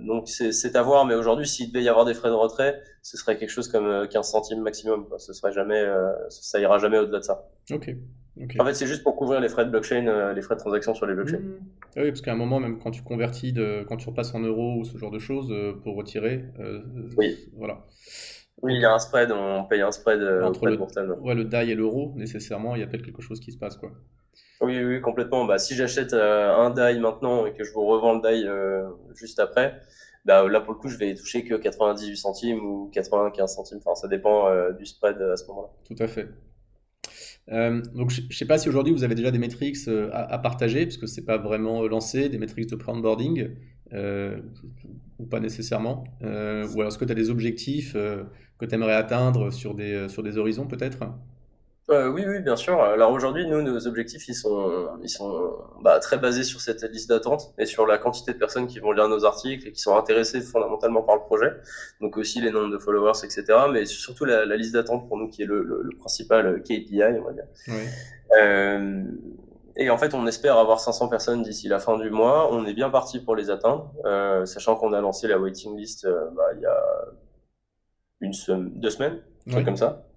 donc c'est à voir, mais aujourd'hui s'il devait y avoir des frais de retrait, ce serait quelque chose comme 15 centimes maximum. Quoi. Ce serait jamais, ça ira jamais au-delà de ça.
Ok.
En fait, c'est juste pour couvrir les frais de blockchain, euh, les frais de transaction sur les blockchains. Mmh.
Ah oui, parce qu'à un moment, même quand tu convertis, de, quand tu repasses en euros ou ce genre de choses, euh, pour retirer, euh,
oui.
voilà.
Oui, il y a un spread, on paye un spread
entre le, ouais, le DAI et l'euro, nécessairement, il y a peut-être quelque chose qui se passe, quoi.
Oui, oui, complètement. Bah, si j'achète un DAI maintenant et que je vous revends le DAI juste après, bah, là, pour le coup, je vais toucher que 98 centimes ou 95 centimes. Enfin, ça dépend du spread à ce moment-là.
Tout à fait. Euh, donc, je ne sais pas si aujourd'hui vous avez déjà des métriques euh, à, partager, parce que ce n'est pas vraiment lancé, des métriques de pre-onboarding, euh, ou pas nécessairement. ou alors est-ce que tu as des objectifs que tu aimerais atteindre sur des, sur des horizons peut-être?
Euh, oui, oui, bien sûr. Alors aujourd'hui, nous, nos objectifs, ils sont, ils sont bah, très basés sur cette liste d'attente et sur la quantité de personnes qui vont lire nos articles et qui sont intéressées fondamentalement par le projet. Donc aussi les nombres de followers, etc. Mais surtout la, la liste d'attente pour nous qui est le, le, principal KPI, on va dire. Oui. Euh, et en fait, on espère avoir 500 personnes d'ici la fin du mois. On est bien parti pour les atteindre, euh, sachant qu'on a lancé la waiting list euh, bah, il y a une deux semaines, un truc comme ça.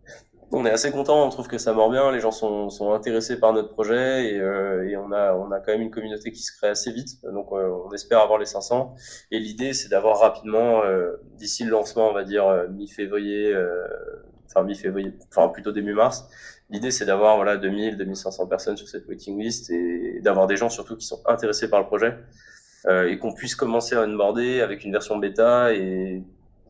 On est assez content, on trouve que ça mord bien, les gens sont, intéressés par notre projet et, et, on, a, on quand même une communauté qui se crée assez vite. Donc on espère avoir les 500. Et l'idée, c'est d'avoir rapidement, d'ici le lancement, on va dire mi-février, enfin mi-février, enfin plutôt début mars, L'idée, c'est d'avoir voilà 2000, 2500 personnes sur cette waiting list et d'avoir des gens surtout qui sont intéressés par le projet euh, et qu'on puisse commencer à onboarder avec une version bêta et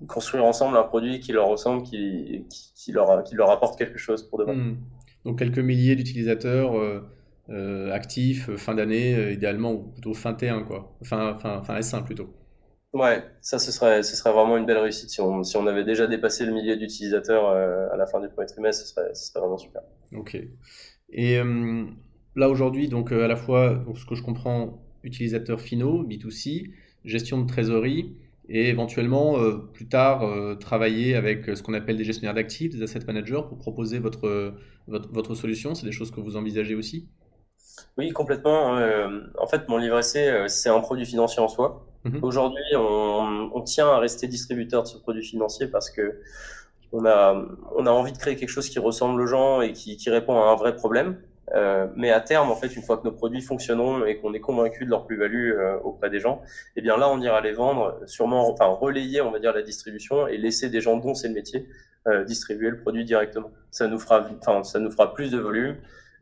construire ensemble un produit qui leur ressemble, qui, qui, leur, qui leur apporte quelque chose pour demain. Hmm.
Donc quelques milliers d'utilisateurs euh, euh, actifs fin d'année, idéalement, ou plutôt fin T1, quoi. Fin, fin, fin S1 plutôt.
Ouais, ça ce serait, ce serait vraiment une belle réussite. Si on, si on avait déjà dépassé le millier d'utilisateurs euh, à la fin du premier trimestre, ce serait, ce serait vraiment super.
Ok. Et euh, là aujourd'hui, donc euh, à la fois, donc, ce que je comprends, utilisateurs finaux, B2C, gestion de trésorerie, et éventuellement plus tard travailler avec ce qu'on appelle des gestionnaires d'actifs, des asset managers, pour proposer votre, votre, votre solution. C'est des choses que vous envisagez aussi?
Oui, complètement. en fait, mon livret C, c'est un produit financier en soi. Mhm. Aujourd'hui, on, tient à rester distributeur de ce produit financier parce que on a, on a envie de créer quelque chose qui ressemble aux gens et qui, qui répond à un vrai problème. Euh, mais à terme, en fait, une fois que nos produits fonctionneront et qu'on est convaincu de leur plus-value euh, auprès des gens, eh bien là, on ira les vendre, sûrement, enfin relayer, on va dire, la distribution et laisser des gens dont c'est le métier euh, distribuer le produit directement. Ça nous fera, enfin, ça nous fera plus de volume,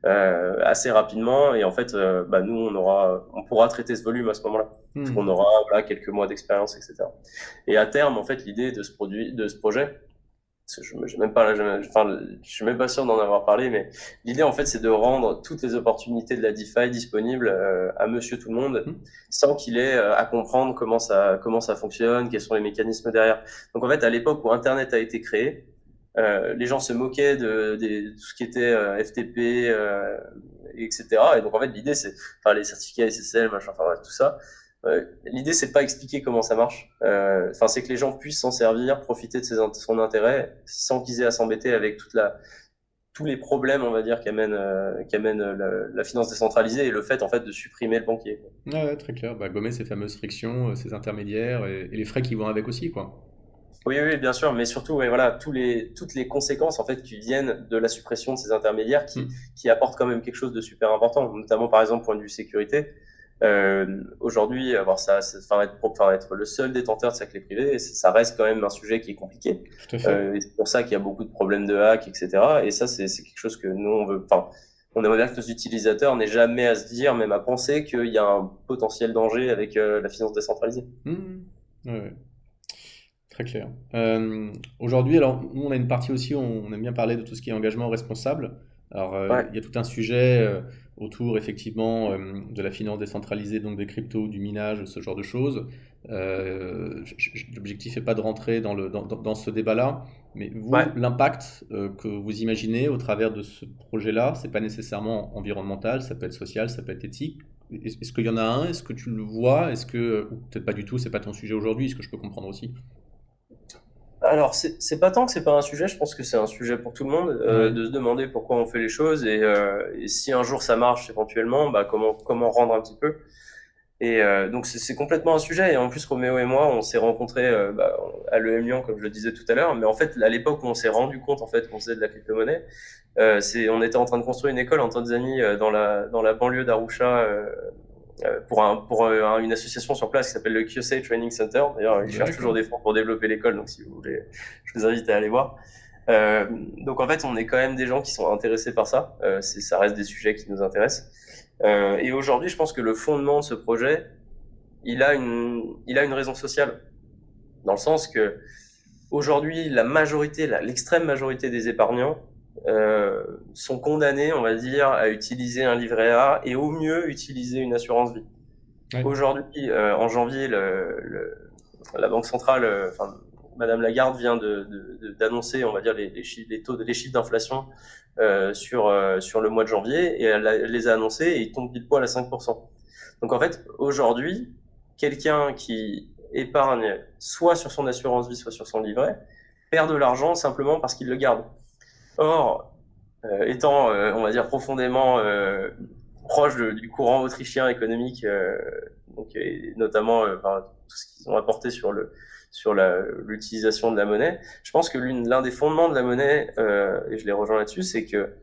euh, assez rapidement et en fait euh, bah, nous on aura on pourra traiter ce volume à ce moment-là. Parce qu'on aura voilà, quelques mois d'expérience etc et à terme en fait l'idée de ce produit de ce projet je ne même pas je, enfin, je suis même pas sûr d'en avoir parlé mais l'idée en fait c'est de rendre toutes les opportunités de la DeFi disponibles euh, à monsieur tout le monde hmm. sans qu'il ait à comprendre comment ça comment ça fonctionne quels sont les mécanismes derrière donc en fait à l'époque où internet a été créé euh, les gens se moquaient de, tout ce qui était euh, FTP, euh, etc. Et donc en fait l'idée c'est, enfin les certificats SSL, machin, enfin tout ça. L'idée c'est pas expliquer comment ça marche. Enfin c'est que les gens puissent s'en servir, profiter de ses, son intérêt, sans qu'ils aient à s'embêter avec toute la tous les problèmes, on va dire, qu'amène qu'amène la, finance décentralisée et le fait en fait de supprimer le banquier.
Ouais, très clair. Bah, gommer ces fameuses frictions, ces intermédiaires et, et les frais qui vont avec aussi, quoi.
Oui, oui, bien sûr, mais surtout, voilà, tous les, toutes les conséquences en fait qui viennent de la suppression de ces intermédiaires, qui, mm. qui apportent quand même quelque chose de super important, notamment par exemple point de vue sécurité. Euh, Aujourd'hui, avoir ça, enfin être, enfin, être le seul détenteur de sa clé privée, ça reste quand même un sujet qui est compliqué. Euh, c'est pour ça qu'il y a beaucoup de problèmes de hack, etc. Et ça, c'est quelque chose que nous on veut. Enfin, on aimerait bien que nos utilisateurs n'aient jamais à se dire, même à penser qu'il y a un potentiel danger avec euh, la finance décentralisée.
Mmh. Ouais. Très clair. Euh, aujourd'hui, alors nous, on a une partie aussi, on aime bien parler de tout ce qui est engagement responsable. Alors, il y a tout un sujet autour, effectivement, de la finance décentralisée, donc des cryptos, du minage, ce genre de choses. L'objectif n'est pas de rentrer dans, le, dans, dans ce débat-là, mais vous, l'impact que vous imaginez au travers de ce projet-là, c'est pas nécessairement environnemental, ça peut être social, ça peut être éthique. Est-ce qu'il y en a un? Est-ce que tu le vois? Est-ce que, peut-être pas du tout, c'est pas ton sujet aujourd'hui, est-ce que je peux comprendre aussi?
Alors, c'est pas tant que c'est pas un sujet, je pense que c'est un sujet pour tout le monde, euh, de se demander pourquoi on fait les choses et, euh, et, si un jour ça marche éventuellement, bah, comment, comment rendre un petit peu. Et euh, donc, c'est complètement un sujet. Et en plus, Roméo et moi, on s'est rencontrés euh, bah, à l'EM Lyon, comme je le disais tout à l'heure. Mais en fait, à l'époque où on s'est rendu compte en fait, qu'on faisait de la crypto-monnaie, euh, on était en train de construire une école en Tanzanie dans, la, dans la banlieue d'Arusha euh, pour, un, pour un, une association sur place qui s'appelle le QSA Training Center. D'ailleurs, ils cherchent toujours des fonds pour développer l'école, donc si vous voulez, je vous invite à aller voir. Euh, donc en fait, on est quand même des gens qui sont intéressés par ça. Euh, ça reste des sujets qui nous intéressent. Euh, et aujourd'hui, je pense que le fondement de ce projet, il a une, il a une raison sociale, dans le sens que aujourd'hui, la majorité, l'extrême majorité des épargnants euh, sont condamnés, on va dire, à utiliser un livret A et au mieux utiliser une assurance vie. Aujourd'hui, euh, en janvier, le, la Banque centrale, euh, enfin, Madame Lagarde vient d'annoncer, on va dire, les, les, chiffres, les taux, les chiffres d'inflation euh, sur sur le mois de janvier et elle, les a annoncés et ils tombent pile poil à 5%. Donc en fait, aujourd'hui, quelqu'un qui épargne soit sur son assurance vie, soit sur son livret, perd de l'argent simplement parce qu'il le garde. Or, euh, étant, euh, on va dire, profondément euh, proche du courant autrichien économique, donc, et notamment tout ce qu'ils ont apporté sur le sur l'utilisation de la monnaie. Je pense que l'un des fondements de la monnaie, euh, et je les rejoins là-dessus, c'est que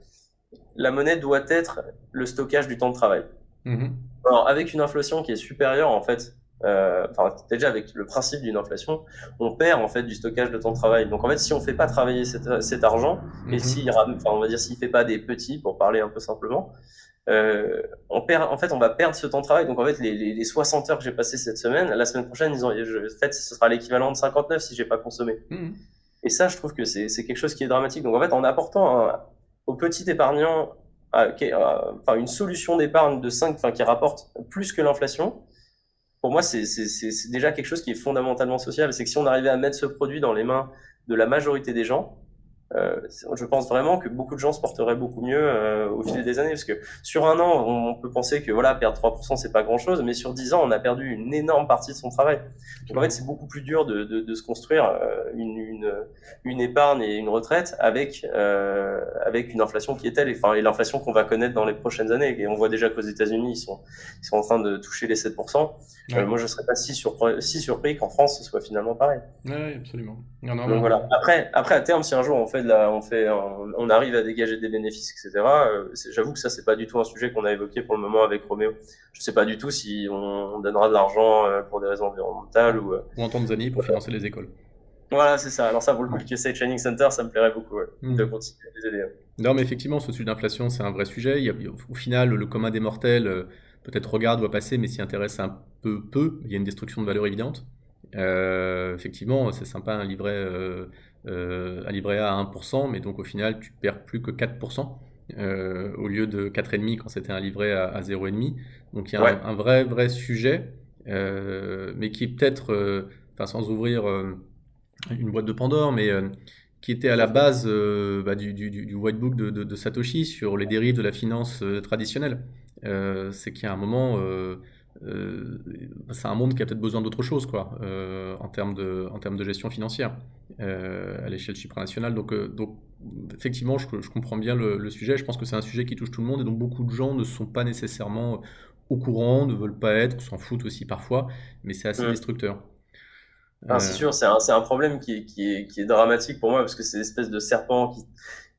la monnaie doit être le stockage du temps de travail. Mm-hmm. Alors, avec une inflation qui est supérieure, en fait, euh, enfin, déjà avec le principe d'une inflation, on perd en fait du stockage de temps de travail. Donc en fait, si on fait pas travailler cet, cet argent, et mm-hmm. s'il, enfin, on va dire s'il fait pas des petits, pour parler un peu simplement, euh, on perd, en fait, on va perdre ce temps de travail. Donc, en fait, les, les, les 60 heures que j'ai passées cette semaine, la semaine prochaine, ils ont, je, en fait, ce sera l'équivalent de 59 si j'ai pas consommé. Mmh. Et ça, je trouve que c'est quelque chose qui est dramatique. Donc, en fait, en apportant un, au petit épargnant enfin, une solution d'épargne de 5, enfin, qui rapporte plus que l'inflation, pour moi, c'est déjà quelque chose qui est fondamentalement social. C'est que si on arrivait à mettre ce produit dans les mains de la majorité des gens, euh, je pense vraiment que beaucoup de gens se porteraient beaucoup mieux euh, au fil des années parce que sur un an on, peut penser que voilà perdre 3% c'est pas grand chose mais sur 10 ans on a perdu une énorme partie de son travail. Donc en fait c'est beaucoup plus dur de, de, de se construire euh, une, une, une, épargne et une retraite avec avec une inflation qui est telle et, enfin, et l'inflation qu'on va connaître dans les prochaines années. Et on voit déjà qu'aux États-Unis ils sont ils sont en train de toucher les 7% euh, moi je serais pas si, surpris, si surpris qu'en France ce soit finalement pareil.
Oui absolument.
Donc voilà. Après après à terme si un jour on fait on fait, on, arrive à dégager des bénéfices, etc. Euh, j'avoue que ça, c'est pas du tout un sujet qu'on a évoqué pour le moment avec Roméo. Je sais pas du tout si on, donnera de l'argent euh, pour des raisons environnementales ou. Euh,
ou en Tanzanie pour financer les écoles.
Voilà, c'est ça. Alors ça, pour le coup, le Training Center, ça me plairait beaucoup hmm. de continuer à les aider.
Non, mais effectivement, ce sujet d'inflation, c'est un vrai sujet. Il au final, le commun des mortels peut-être regarde, voit passer, mais s'y intéresse un peu peu. Il y a une destruction de valeur évidente. effectivement, c'est sympa un livret euh, un livret A à 1%, mais donc au final, tu perds plus que 4%. Euh, au lieu de 4,5 quand c'était un livret à, à 0,5. Donc il y a un, vrai, vrai sujet, euh, mais qui est peut-être, enfin sans ouvrir une boîte de Pandore, mais qui était à la base bah, du, du, du, white book de, de, Satoshi sur les dérives de la finance traditionnelle. c'est qu'il y a un moment, euh, c'est un monde qui a peut-être besoin d'autre chose quoi, euh, en, termes de, en termes de gestion financière euh, à l'échelle supranationale. Donc, donc effectivement, je, je, comprends bien le, sujet. Je pense que c'est un sujet qui touche tout le monde et donc beaucoup de gens ne sont pas nécessairement au courant, ne veulent pas être, s'en foutent aussi parfois, mais c'est assez destructeur.
Ah, c'est sûr, c'est un, un, problème qui est, qui, est, qui est, dramatique pour moi parce que c'est l'espèce de serpent qui,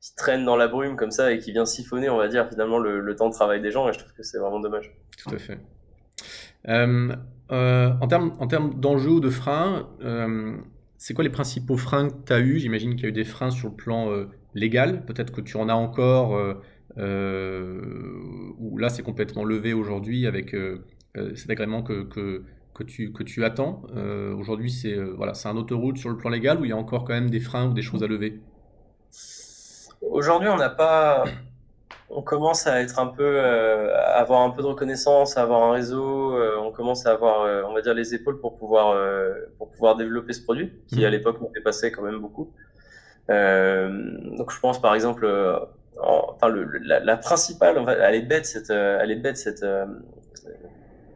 qui, traîne dans la brume comme ça et qui vient siphonner, on va dire, finalement le, le temps de travail des gens et je trouve que c'est vraiment dommage.
Tout à fait. Euh, euh, en termes en termes d'enjeux ou de freins, euh, c'est quoi les principaux freins que tu as eu? J'imagine qu'il y a eu des freins sur le plan légal. Peut-être que tu en as encore, ou là c'est complètement levé aujourd'hui avec cet agrément que, tu, attends. aujourd'hui, c'est voilà, un autoroute sur le plan légal ou il y a encore quand même des freins ou des choses à lever?
Aujourd'hui, on n'a pas, on commence à être un peu, euh, à avoir un peu de reconnaissance, à avoir un réseau. Euh, on commence à avoir, euh, on va dire, les épaules pour pouvoir, pour pouvoir développer ce produit, qui à mmh. l'époque nous dépassait quand même beaucoup. donc je pense par exemple, enfin le, la, la, principale, elle est bête cette, elle est bête cette,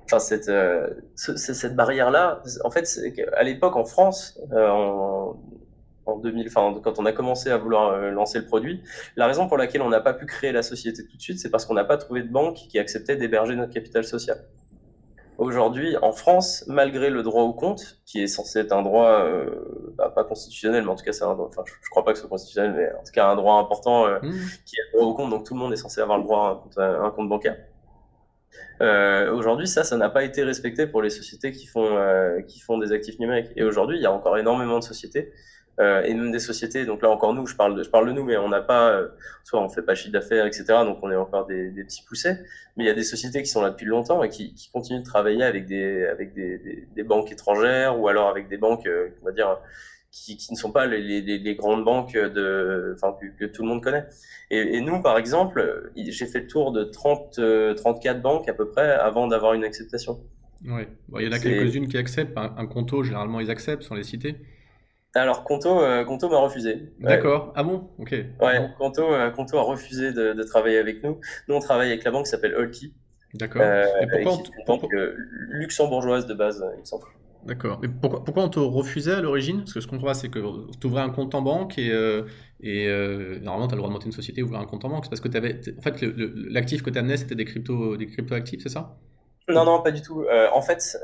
enfin cette, cette barrière là. En fait, à l'époque en France, en, en 2000, enfin, quand on a commencé à vouloir euh, lancer le produit. La raison pour laquelle on n'a pas pu créer la société tout de suite, c'est parce qu'on n'a pas trouvé de banque qui acceptait d'héberger notre capital social. Aujourd'hui, en France, malgré le droit au compte, qui est censé être un droit euh, bah, pas constitutionnel, mais en tout cas, c'est un droit, enfin, je, ne crois pas que ce soit constitutionnel, mais en tout cas un droit important euh, mmh. qui est le droit au compte, donc tout le monde est censé avoir le droit à un compte, un compte bancaire. Euh, aujourd'hui, ça, ça n'a pas été respecté pour les sociétés qui font, euh, qui font des actifs numériques. Et aujourd'hui, il y a encore énormément de sociétés euh, et même des sociétés. Donc là encore nous, je parle de, je parle de nous, mais on n'a pas, euh, soit on fait pas chiffre d'affaires, etc. Donc on est encore des, des, petits poussets. Mais il y a des sociétés qui sont là depuis longtemps et qui, qui continuent de travailler avec des avec des, des, des, banques étrangères ou alors avec des banques, euh, on va dire, qui, qui ne sont pas les, les, les grandes banques de, enfin que, que, tout le monde connaît. Et, et nous, par exemple, j'ai fait le tour de 30, 34 banques à peu près avant d'avoir une acceptation.
Oui, bon, il y en a quelques-unes qui acceptent. Un, un conto, généralement, ils acceptent, sans les citer.
Alors Conto, euh, Conto m'a refusé.
D'accord. Ah bon? Ok.
Ouais, Conto, euh, Conto a refusé de, de, travailler avec nous. Nous, on travaille avec la banque qui s'appelle Holkey.
D'accord. Euh,
pourquoi qui est une banque luxembourgeoise de base, il me semble.
D'accord. Mais pourquoi, pourquoi on te refusait à l'origine? Parce que ce qu'on voit, c'est que tu ouvrais un compte en banque et, et normalement, tu as le droit de monter une société, ouvrir un compte en banque. C'est parce que tu avais. En fait, l'actif que tu amenais, c'était des crypto, des crypto actifs, c'est ça?
Non, non, pas du tout. en fait,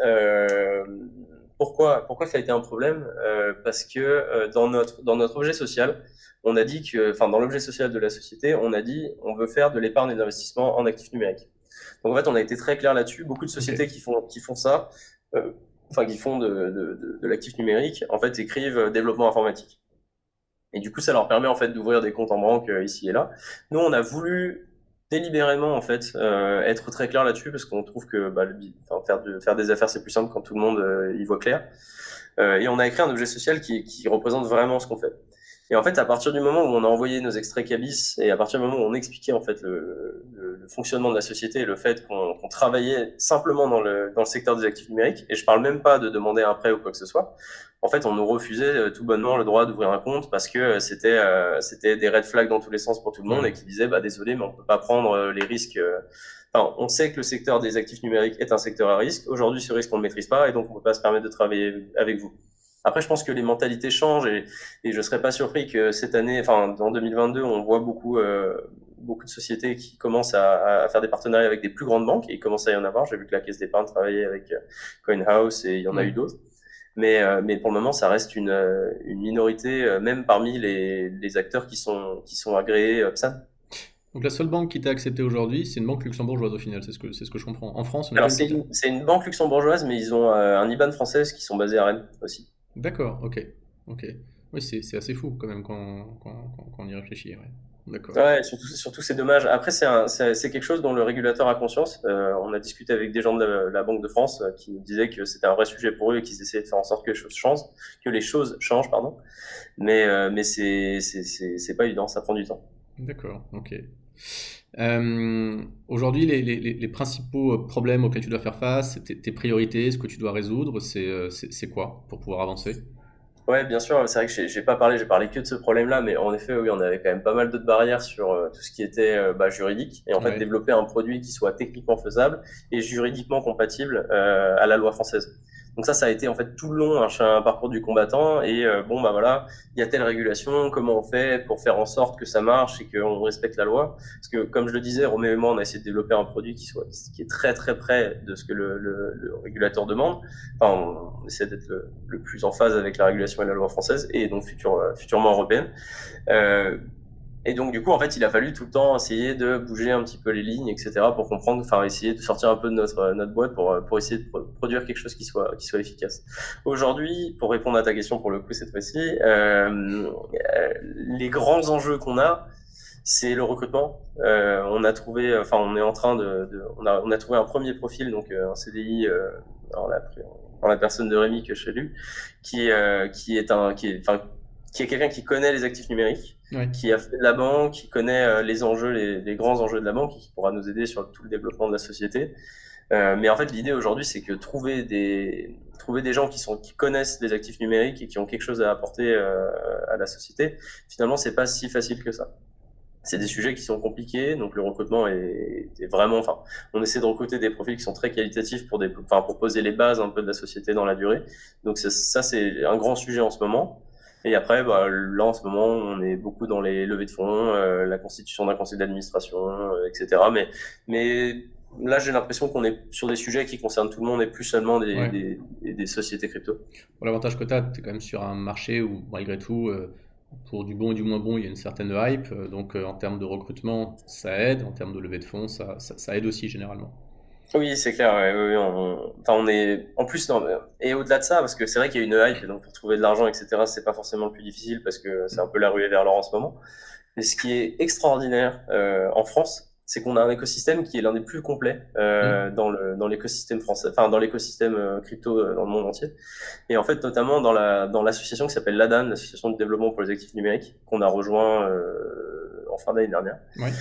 pourquoi, pourquoi ça a été un problème Parce que dans, notre, dans notre objet social, on a dit que, enfin, dans l'objet social de la société, on a dit on veut faire de l'épargne et de l'investissement en actifs numériques. Donc en fait, on a été très clair là-dessus. Beaucoup de sociétés qui, font, qui font ça, euh, enfin qui font de, de, de, l'actif numérique, en fait, écrivent euh, développement informatique. Et du coup, ça leur permet en fait d'ouvrir des comptes en banque euh, ici et là. Nous, on a voulu délibérément en fait être très clair là-dessus parce qu'on trouve que bah, faire, de, faire des affaires c'est plus simple quand tout le monde y voit clair. et on a écrit un objet social qui, qui représente vraiment ce qu'on fait. Et en fait, à partir du moment où on a envoyé nos extraits Cabis et à partir du moment où on expliquait en fait le, le, le fonctionnement de la société et le fait qu'on qu travaillait simplement dans le, dans le secteur des actifs numériques, et je parle même pas de demander un prêt ou quoi que ce soit, en fait, on nous refusait euh, tout bonnement le droit d'ouvrir un compte parce que euh, c'était euh, c'était des red flags dans tous les sens pour tout le monde et qui disaient bah désolé mais on peut pas prendre les risques. Enfin, on sait que le secteur des actifs numériques est un secteur à risque. Aujourd'hui, ce risque on ne maîtrise pas et donc on peut pas se permettre de travailler avec vous. Après, je pense que les mentalités changent et, et je serais pas surpris que cette année, enfin, en 2022, on voit beaucoup, euh, beaucoup de sociétés qui commencent à, à, faire des partenariats avec des plus grandes banques et il commence à y en avoir. J'ai vu que la Caisse d'épargne travaillait avec euh, CoinHouse et il y en a eu d'autres. Mais, euh, mais pour le moment, ça reste une, euh, une minorité, euh, même parmi les, les acteurs qui sont, qui sont agréés PSAN.
Donc la seule banque qui t'a accepté aujourd'hui, c'est une banque luxembourgeoise au final, c'est ce que c'est ce que je comprends. En France,
c'est une, une, banque luxembourgeoise, mais ils ont un IBAN française qui sont basés à Rennes aussi.
D'accord, ok. ok. Oui, c'est assez fou quand même quand, quand, quand on y réfléchit. Ouais.
Ouais, surtout, surtout c'est dommage. Après, c'est quelque chose dont le régulateur a conscience. Euh, on a discuté avec des gens de la, la Banque de France euh, qui nous disaient que c'était un vrai sujet pour eux et qu'ils essayaient de faire en sorte que les choses changent, que les choses changent, pardon. Mais, euh, mais c'est pas évident, ça prend du temps.
D'accord, ok. Aujourd'hui, les, les, les, principaux problèmes auxquels tu dois faire face, tes, tes priorités, ce que tu dois résoudre, c'est quoi pour pouvoir avancer?
Ouais, bien sûr. C'est vrai que j'ai pas parlé, j'ai parlé que de ce problème-là, mais en effet, oui, on avait quand même pas mal d'autres barrières sur euh, tout ce qui était euh, bah, juridique, et en fait développer un produit qui soit techniquement faisable et juridiquement compatible euh, à la loi française. Donc ça, ça a été en fait tout le long un, parcours du combattant. Et euh, bon, bah voilà, il y a telle régulation, comment on fait pour faire en sorte que ça marche et qu'on respecte la loi? Parce que comme je le disais, Roméo et moi, on a essayé de développer un produit qui soit qui est très très près de ce que le, le, le régulateur demande. Enfin, on, essaie d'être le, plus en phase avec la régulation et la loi française et donc futur, futurement européenne. Euh, et donc, du coup, en fait, il a fallu tout le temps essayer de bouger un petit peu les lignes, etc., pour comprendre, enfin, essayer de sortir un peu de notre, notre boîte pour, pour essayer de produire quelque chose qui soit, qui soit efficace. Aujourd'hui, pour répondre à ta question pour le coup cette fois-ci, euh, les grands enjeux qu'on a, c'est le recrutement. Euh, on a trouvé, enfin, on est en train de, de on, a, on a trouvé un premier profil, donc euh, un CDI euh, la, en la personne de Rémi que je salue, qui, euh, qui est un, qui est, enfin, qui est quelqu'un qui connaît les actifs numériques, ouais. qui a fait de la banque, qui connaît euh, les enjeux, les, les, grands enjeux de la banque, et qui pourra nous aider sur tout le développement de la société. Euh, mais en fait, l'idée aujourd'hui, c'est que trouver des trouver des gens qui sont qui connaissent les actifs numériques et qui ont quelque chose à apporter euh, à la société, finalement, c'est pas si facile que ça. C'est des sujets qui sont compliqués, donc le recrutement est, est, vraiment, enfin, on essaie de recruter des profils qui sont très qualitatifs pour des, enfin, pour poser les bases un peu de la société dans la durée. Donc ça, c'est un grand sujet en ce moment. Et après, bah, là, en ce moment, on est beaucoup dans les levées de fonds, euh, la constitution d'un conseil d'administration, euh, etc. Mais, mais là, j'ai l'impression qu'on est sur des sujets qui concernent tout le monde et plus seulement des, ouais. des, des, sociétés crypto.
Bon, L'avantage que tu as, tu es quand même sur un marché où, malgré tout, euh, pour du bon et du moins bon, il y a une certaine hype. Donc, en termes de recrutement, ça aide. En termes de levée de fonds, ça, ça, ça aide aussi généralement.
Oui, c'est clair. Ouais, oui, on, enfin, on est en plus non, et au-delà de ça, parce que c'est vrai qu'il y a une hype, donc pour trouver de l'argent, etc. C'est pas forcément le plus difficile parce que c'est un peu la ruée vers l'or en ce moment. Mais ce qui est extraordinaire euh, en France, c'est qu'on a un écosystème qui est l'un des plus complets euh, mmh. dans le dans l'écosystème français, enfin dans l'écosystème euh, crypto dans le monde entier. Et en fait, notamment dans la dans l'association qui s'appelle l'ADAN, l'association de développement pour les actifs numériques, qu'on a rejoint en fin d'année dernière.
Ouais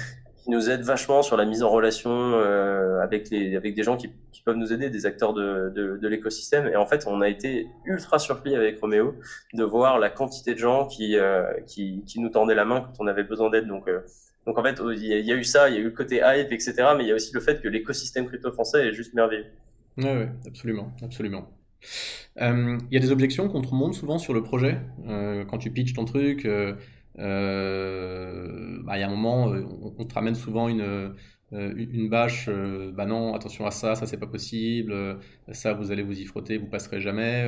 qui nous aide vachement sur la mise en relation euh, avec les avec des gens qui, qui, peuvent nous aider, des acteurs de, de, de l'écosystème. Et en fait, on a été ultra surpris avec Roméo de voir la quantité de gens qui euh, qui, qui nous tendaient la main quand on avait besoin d'aide. Donc euh, donc en fait, il y, a, eu ça, il y a eu le côté hype, etc. Mais il y a aussi le fait que l'écosystème crypto français est juste merveilleux.
Oui, ouais, absolument, absolument. Euh, il y a des objections qu'on te remonte souvent sur le projet euh, quand tu pitches ton truc. Euh, bah, il y a un moment, euh, on, on, te ramène souvent une, euh, une bâche, bah non, attention à ça, ça c'est pas possible, ça vous allez vous y frotter, vous passerez jamais,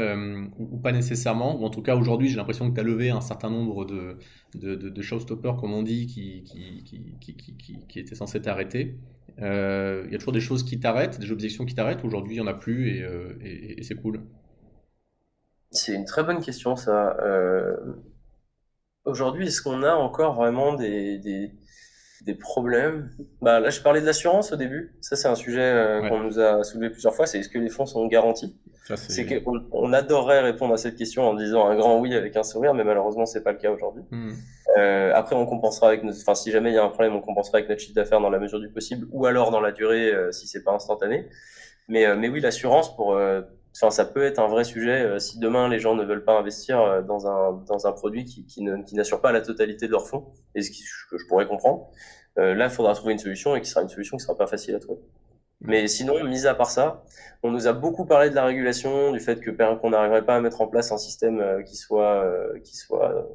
ou, pas nécessairement, ou en tout cas aujourd'hui j'ai l'impression que tu as levé un certain nombre de, de, de, showstoppers, comme on dit, qui, qui, qui, qui, étaient censés t'arrêter. Il y a toujours des choses qui t'arrêtent, des objections qui t'arrêtent, aujourd'hui il n'y en a plus et c'est cool.
C'est une très bonne question ça. Aujourd'hui, est-ce qu'on a encore vraiment des, des des problèmes? Bah, là, je parlais de l'assurance au début. Ça, c'est un sujet euh, qu'on nous a soulevé plusieurs fois. C'est est-ce que les fonds sont garantis? C'est qu'on on adorerait répondre à cette question en disant un grand oui avec un sourire, mais malheureusement, c'est pas le cas aujourd'hui. Hmm. Euh, après, on compensera avec, nos... enfin, si jamais il y a un problème, on compensera avec notre chiffre d'affaires dans la mesure du possible, ou alors dans la durée euh, si c'est pas instantané. Mais, euh, mais oui, l'assurance pour Enfin, ça peut être un vrai sujet si demain les gens ne veulent pas investir dans un, dans un produit qui, qui n'assure pas la totalité de leurs fonds, et ce que je pourrais comprendre. Euh, là, il faudra trouver une solution et qui sera une solution qui sera pas facile à trouver. Mais sinon, mis à part ça, on nous a beaucoup parlé de la régulation, du fait que qu'on n'arriverait pas à mettre en place un système euh, qui soit euh, qui soit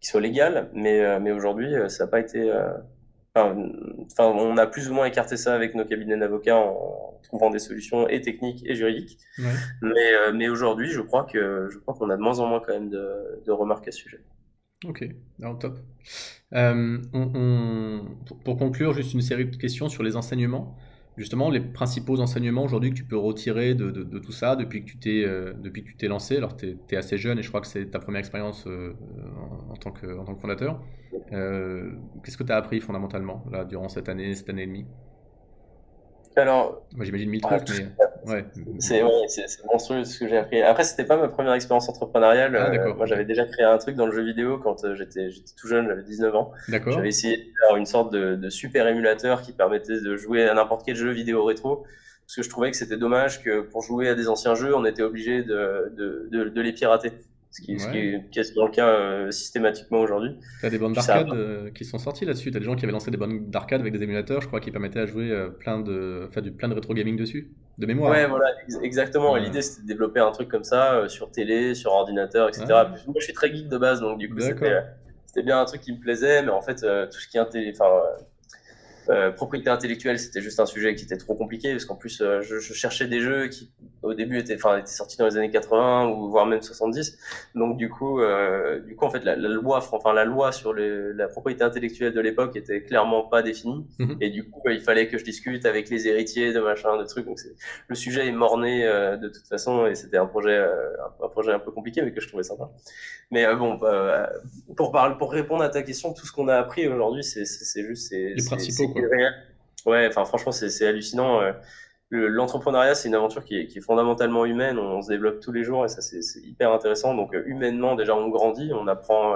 qui soit légal, mais mais aujourd'hui, ça n'a pas été. Enfin, on a plus ou moins écarté ça avec nos cabinets d'avocats en trouvant des solutions et techniques et juridiques. Mais mais aujourd'hui, je crois que je crois qu'on a de moins en moins quand même de, de remarques à ce sujet.
Ok, top. Euh, pour, conclure, juste une série de questions sur les enseignements. Justement, les principaux enseignements aujourd'hui que tu peux retirer de, tout ça depuis que tu t'es euh, depuis que tu t'es lancé? Alors, tu es, assez jeune et je crois que c'est ta première expérience euh, en, tant que, en tant que fondateur. Qu'est-ce que tu as appris fondamentalement là, durant cette année, cette année et demie?
Alors,
moi j'imagine mille trucs, mais
ouais. C'est monstrueux ce que j'ai appris. Après, c'était pas ma première expérience entrepreneuriale. Ah, euh, moi, j'avais déjà créé un truc dans le jeu vidéo quand euh, j'étais tout jeune, j'avais 19 ans. J'avais essayé de faire une sorte de, de, super émulateur qui permettait de jouer à n'importe quel jeu vidéo rétro. Parce que je trouvais que c'était dommage que pour jouer à des anciens jeux, on était obligé de, de, de les pirater ce qui, ce qui est quasiment le cas euh, systématiquement aujourd'hui.
Tu as des bandes d'arcade euh, qui sont sorties là-dessus. Tu as des gens qui avaient lancé des bandes d'arcade avec des émulateurs, je crois, qui permettaient à jouer euh, plein de, enfin, du, plein de rétro gaming dessus, de mémoire.
Ouais, voilà, exactement. L'idée, c'était de développer un truc comme ça sur télé, sur ordinateur, etc. Moi, je suis très geek de base, donc du coup, c'était bien un truc qui me plaisait, mais en fait, tout ce qui est. Enfin, euh, propriété intellectuelle, c'était juste un sujet qui était trop compliqué parce qu'en plus, euh, je, je, cherchais des jeux qui, au début, étaient, enfin, étaient sortis dans les années 80 ou voire même 70. Donc, du coup, euh, du coup, en fait, la, la, loi, enfin, la loi sur les, la propriété intellectuelle de l'époque était clairement pas définie. Mhm. Et du coup, il fallait que je discute avec les héritiers de machin, de trucs. Donc, le sujet est morné de toute façon et c'était un projet, un, projet un peu compliqué, mais que je trouvais sympa. Mais bon, pour parler, pour répondre à ta question, tout ce qu'on a appris aujourd'hui, c'est juste, c'est
les principaux.
Ouais, enfin franchement, c'est hallucinant. Euh, l'entrepreneuriat, c'est une aventure qui est, qui est, fondamentalement humaine. On, se développe tous les jours et ça, c'est hyper intéressant. Donc, euh, humainement, déjà, on grandit, on apprend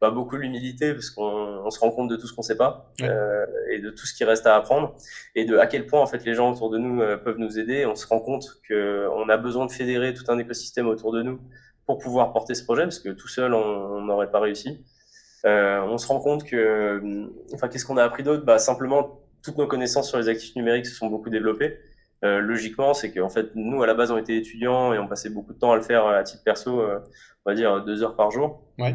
bah, beaucoup l'humilité parce qu'on on se rend compte de tout ce qu'on sait pas euh, et de tout ce qui reste à apprendre et de à quel point en fait les gens autour de nous peuvent nous aider. On se rend compte que on a besoin de fédérer tout un écosystème autour de nous pour pouvoir porter ce projet parce que tout seul, on n'aurait pas réussi. Euh, on se rend compte que, enfin, qu'est-ce qu'on a appris d'autre? Bah, simplement, toutes nos connaissances sur les actifs numériques se sont beaucoup développées. Euh, logiquement, c'est qu'en fait, nous, à la base, on était étudiants et on passait beaucoup de temps à le faire à titre perso, euh, on va dire deux heures par jour.
Ouais.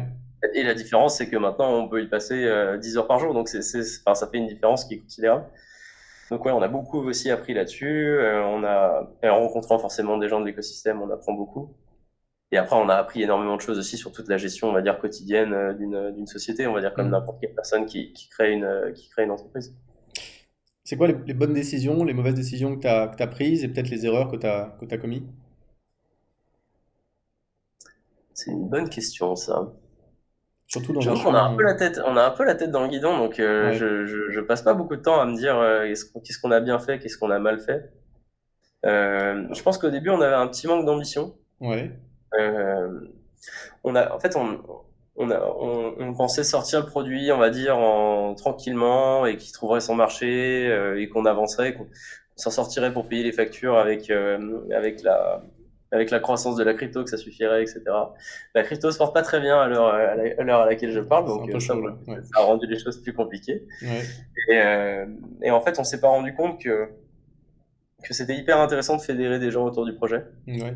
Et la différence, c'est que maintenant, on peut y passer euh, 10 heures par jour. Donc, c'est, enfin, ça fait une différence qui est considérable. Donc, ouais, on a beaucoup aussi appris là-dessus. Euh, on a, en rencontrant forcément des gens de l'écosystème, on apprend beaucoup. Et après, on a appris énormément de choses aussi sur toute la gestion, on va dire, quotidienne euh, d'une société, on va dire, comme mmh. n'importe quelle personne qui, qui, crée une, euh, qui crée une entreprise.
C'est quoi les, bonnes décisions, les mauvaises décisions que tu as, as, prises et peut-être les erreurs que tu as, que as commises?
C'est une bonne question, ça.
Surtout dans
on a un peu la tête, on a un peu la tête dans le guidon, donc euh, je, je, je, passe pas beaucoup de temps à me dire qu'est-ce qu'on a bien fait, qu'est-ce qu'on a mal fait. je pense qu'au début, on avait un petit manque d'ambition.
Ouais.
Euh, on a, en fait, on, on, a, on, pensait sortir le produit, on va dire, en, tranquillement et qu'il trouverait son marché euh, et qu'on avancerait, qu'on s'en sortirait pour payer les factures avec, euh, avec, la, avec la croissance de la crypto, que ça suffirait, etc. La crypto se porte pas très bien à l'heure à, laquelle je parle, donc ça, a rendu les choses plus compliquées. Et, et, en fait, on s'est pas rendu compte que, que c'était hyper intéressant de fédérer des gens autour du projet.
Ouais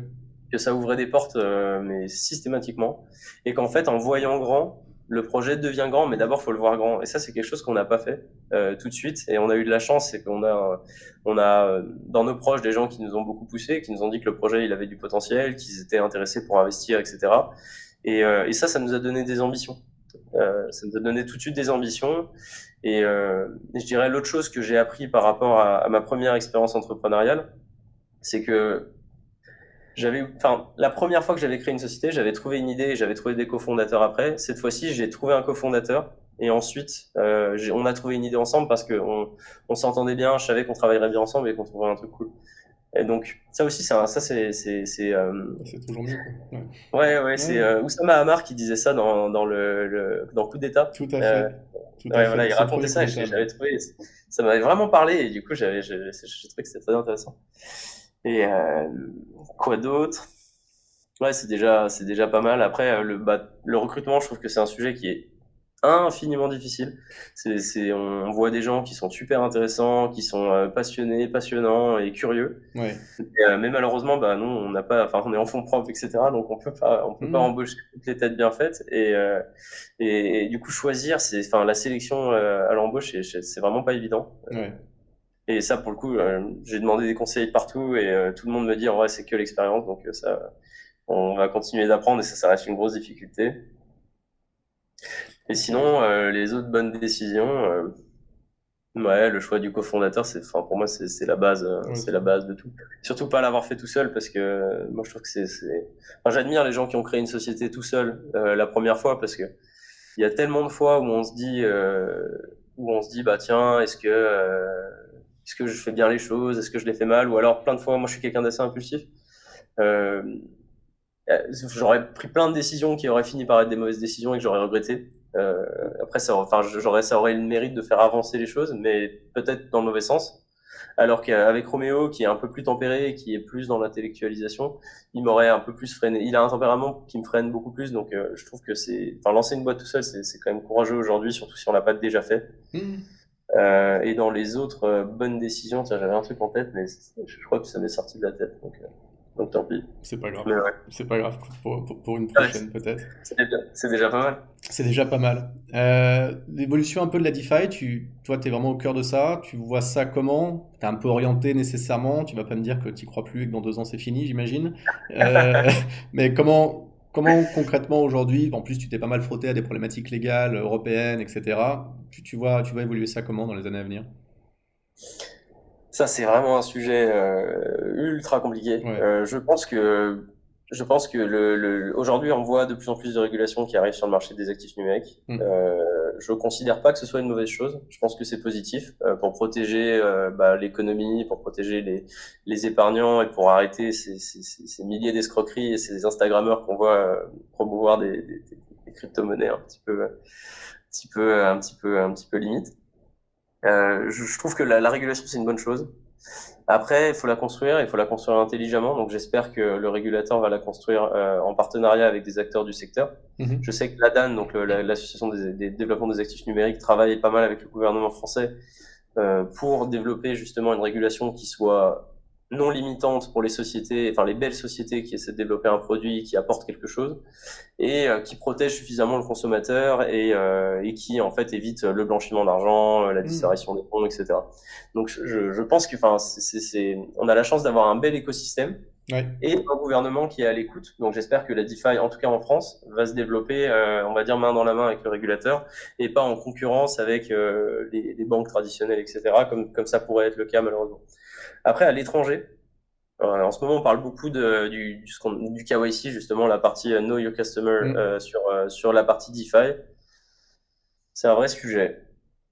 que ça ouvrait des portes, euh, mais systématiquement, et qu'en fait, en voyant grand, le projet devient grand, mais d'abord, faut le voir grand. Et ça, c'est quelque chose qu'on n'a pas fait euh, tout de suite. Et on a eu de la chance, c'est qu'on a, on a euh, dans nos proches des gens qui nous ont beaucoup poussé, qui nous ont dit que le projet il avait du potentiel, qu'ils étaient intéressés pour investir, etc. Et, euh, et ça, ça nous a donné des ambitions. Euh, ça nous a donné tout de suite des ambitions. Et, euh, je dirais l'autre chose que j'ai appris par rapport à ma première expérience entrepreneuriale, c'est que j'avais, enfin, la première fois que j'avais créé une société, j'avais trouvé une idée et j'avais trouvé des cofondateurs après. Cette fois-ci, j'ai trouvé un cofondateur et ensuite, euh, on a trouvé une idée ensemble parce qu'on on, s'entendait bien, je savais qu'on travaillerait bien ensemble et qu'on trouverait un truc cool. Et donc, ça aussi, ça, ça c'est. C'est
euh... toujours mieux.
Ouais, ouais, ouais, c'est euh, Oussama Hamar qui disait ça dans, dans, le, le, dans Coup d'État.
Tout à fait. Euh,
Tout à ouais, fait. Voilà, il racontait ça et j'avais trouvé. Ça m'avait vraiment parlé et du coup, j'avais trouvé que c'était très intéressant. Et euh, quoi d'autre? Ouais, c'est déjà, c'est déjà pas mal. Après, euh, le, bah, le recrutement, je trouve que c'est un sujet qui est infiniment difficile. C'est, c'est, on voit des gens qui sont super intéressants, qui sont euh, passionnés, passionnants et curieux.
Ouais.
Et, mais malheureusement, bah non, on n'a pas, enfin, on est en fonds propres, etc. Donc on peut pas, on peut mmh. pas embaucher toutes les têtes bien faites. Et, et, et, du coup, choisir, c'est, enfin, la sélection à l'embauche, c'est, c'est vraiment pas évident.
Ouais.
Et ça, pour le coup, euh, j'ai demandé des conseils partout et euh, tout le monde me dit, ouais, c'est que l'expérience, donc euh, ça, on va continuer d'apprendre et ça, ça reste une grosse difficulté. Et sinon, les autres bonnes décisions, ouais, le choix du cofondateur, c'est, enfin, pour moi, c'est la base, c'est la base de tout. Surtout pas l'avoir fait tout seul parce que moi, je trouve que c'est, enfin, j'admire les gens qui ont créé une société tout seul la première fois parce que il y a tellement de fois où on se dit, où on se dit, bah tiens, est-ce que est-ce que je fais bien les choses? Est-ce que je les fais mal? Ou alors, plein de fois, moi, je suis quelqu'un d'assez impulsif. Euh, j'aurais pris plein de décisions qui auraient fini par être des mauvaises décisions et que j'aurais regretté. Euh, après, ça, enfin, j'aurais, ça aurait le mérite de faire avancer les choses, mais peut-être dans le mauvais sens. Alors qu'avec Roméo, qui est un peu plus tempéré, qui est plus dans l'intellectualisation, il m'aurait un peu plus freiné. Il a un tempérament qui me freine beaucoup plus, donc euh, je trouve que c'est, enfin, lancer une boîte tout seul, c'est, quand même courageux aujourd'hui, surtout si on l'a pas déjà fait. Mmh. Euh, et dans les autres euh, bonnes décisions, tiens, j'avais un truc en tête, mais je crois que ça m'est sorti de la tête. Donc, euh, donc tant pis.
C'est pas grave. Ouais. C'est pas grave pour, pour, pour une prochaine ouais, peut-être.
C'est déjà pas mal.
C'est déjà pas mal. L'évolution un peu de la DeFi, tu, toi, tu es vraiment au cœur de ça. Tu vois ça comment? Tu es un peu orienté nécessairement. Tu vas pas me dire que tu crois plus et que dans deux ans c'est fini, j'imagine. (laughs) Mais comment, Comment concrètement aujourd'hui, en plus tu t'es pas mal frotté à des problématiques légales, européennes, etc. Tu, tu, vois, tu vois évoluer ça comment dans les années à venir?
Ça c'est vraiment un sujet euh, ultra compliqué. Euh, je pense que je pense que le, le aujourd'hui, on voit de plus en plus de régulations qui arrivent sur le marché des actifs numériques. Mm. Euh, je considère pas que ce soit une mauvaise chose. Je pense que c'est positif euh, pour protéger euh, bah, l'économie, pour protéger les, les, épargnants et pour arrêter ces, ces, ces milliers d'escroqueries et ces Instagrammeurs qu'on voit euh, promouvoir des, des, des crypto-monnaies un petit peu, un petit peu, un petit peu, un petit peu limite. Je, je, trouve que la, la régulation c'est une bonne chose. Après, il faut la construire, il faut la construire intelligemment. Donc, j'espère que le régulateur va la construire euh, en partenariat avec des acteurs du secteur. Mm-hmm. Je sais que l'ADAN, donc l'association des, des développements des actifs numériques, travaille pas mal avec le gouvernement français euh, pour développer justement une régulation qui soit non limitante pour les sociétés, enfin les belles sociétés qui essaient de développer un produit qui apporte quelque chose et euh, qui protège suffisamment le consommateur et, euh, et, qui en fait évite le blanchiment d'argent, euh, la mmh. disparition des fonds, etc. Donc je, je pense que enfin c'est, on a la chance d'avoir un bel écosystème
ouais.
et un gouvernement qui est à l'écoute. Donc j'espère que la DeFi, en tout cas en France, va se développer, euh, on va dire main dans la main avec le régulateur et pas en concurrence avec euh, les, les, banques traditionnelles, etc. Comme comme ça pourrait être le cas malheureusement. Après, à l'étranger, euh, en ce moment, on parle beaucoup de, du, du, du KYC, justement, la partie euh, Know Your Customer mm. euh, sur, euh, sur la partie DeFi. C'est un vrai sujet.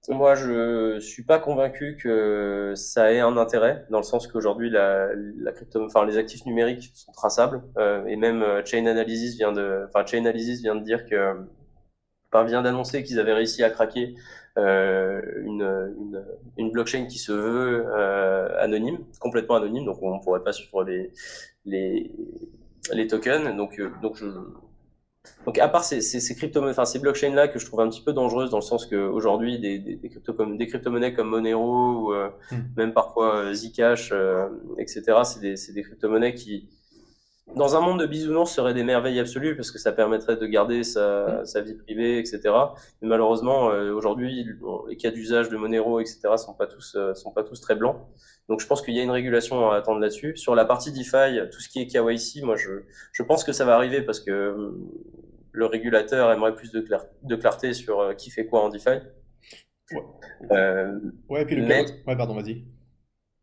Moi, je suis pas convaincu que ça ait un intérêt, dans le sens qu'aujourd'hui, la, la crypto, enfin, les actifs numériques sont traçables, euh, et même Chain Analysis vient de, enfin, Chain Analysis vient de dire que, enfin, vient d'annoncer qu'ils avaient réussi à craquer euh, une, une, une, blockchain qui se veut euh, anonyme, complètement anonyme, donc on ne pourrait pas suivre les, les, les tokens. Donc, euh, donc, je, donc à part ces, ces, ces crypto enfin ces blockchains là que je trouve un petit peu dangereuses dans le sens que aujourd'hui des, des, des, crypto comme des crypto-monnaies comme Monero ou euh, mm. même parfois euh, Zcash, euh, etc. C'est des, des crypto-monnaies qui dans un monde de bisounours, serait des merveilles absolues parce que ça permettrait de garder sa, sa vie privée, etc. Mais malheureusement, euh, aujourd'hui, les cas d'usage de Monero, etc., sont pas tous, euh, sont pas tous très blancs. Donc, je pense qu'il y a une régulation à attendre là-dessus. Sur la partie DeFi, tout ce qui est KYC, moi, je, je pense que ça va arriver parce que hum, le régulateur aimerait plus de, de clarté sur euh, qui fait quoi en DeFi.
Ouais, euh, ouais et puis le mais... Ouais, pardon, vas-y.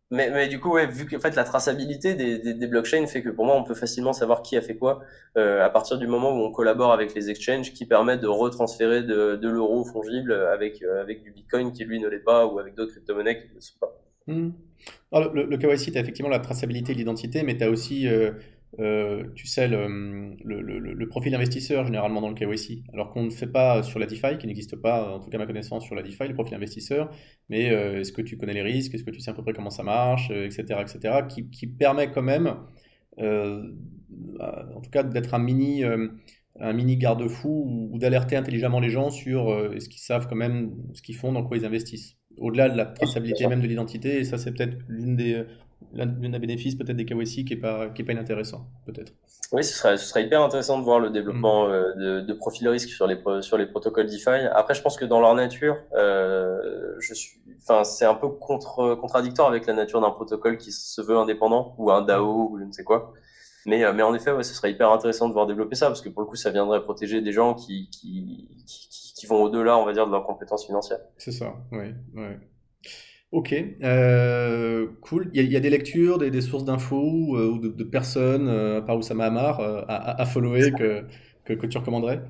Mais, mais, du coup, ouais, vu que en fait, la traçabilité des, des, des, blockchains fait que pour moi, on peut facilement savoir qui a fait quoi euh, à partir du moment où on collabore avec les exchanges qui permettent de retransférer de, de l'euro fongible avec, euh, avec du bitcoin qui lui ne l'est pas ou avec d'autres crypto-monnaies qui ne le sont pas.
Alors, le, le KYC, tu as effectivement la traçabilité de l'identité, mais tu as aussi euh, euh, tu sais, le, le, le, profil investisseur généralement dans le KYC, alors qu'on ne fait pas sur la DeFi, qui n'existe pas, en tout cas à ma connaissance, sur la DeFi, le profil investisseur, mais euh, est-ce que tu connais les risques, est-ce que tu sais à peu près comment ça marche, etc., euh, etc., qui, qui permet quand même, en tout cas, d'être un mini, un mini garde-fou ou, d'alerter intelligemment les gens sur ce qu'ils savent quand même, ce qu'ils font, dans quoi ils investissent. Au-delà de la traçabilité même de l'identité, et ça c'est peut-être l'une des l'un des bénéfices peut-être des KYC qui n'est pas, qui est pas inintéressant, peut-être.
Oui, ce serait, ce serait hyper intéressant de voir le développement mm. euh, de, de profils risque sur les, sur les protocoles DeFi. Après, je pense que dans leur nature, euh, je suis, enfin, c'est un peu contre, contradictoire avec la nature d'un protocole qui se veut indépendant ou un DAO ou je ne sais quoi. Mais, euh, mais en effet, ouais, ce serait hyper intéressant de voir développer ça parce que pour le coup, ça viendrait protéger des gens qui, qui, qui, qui vont au-delà, on va dire, de leurs compétences financières.
C'est ça, oui. oui. Ok, euh, cool. Il y, a, des lectures, des, sources d'infos euh, ou de, personnes, euh, à part Oussama Hamar, à, à, follower que, que, tu recommanderais?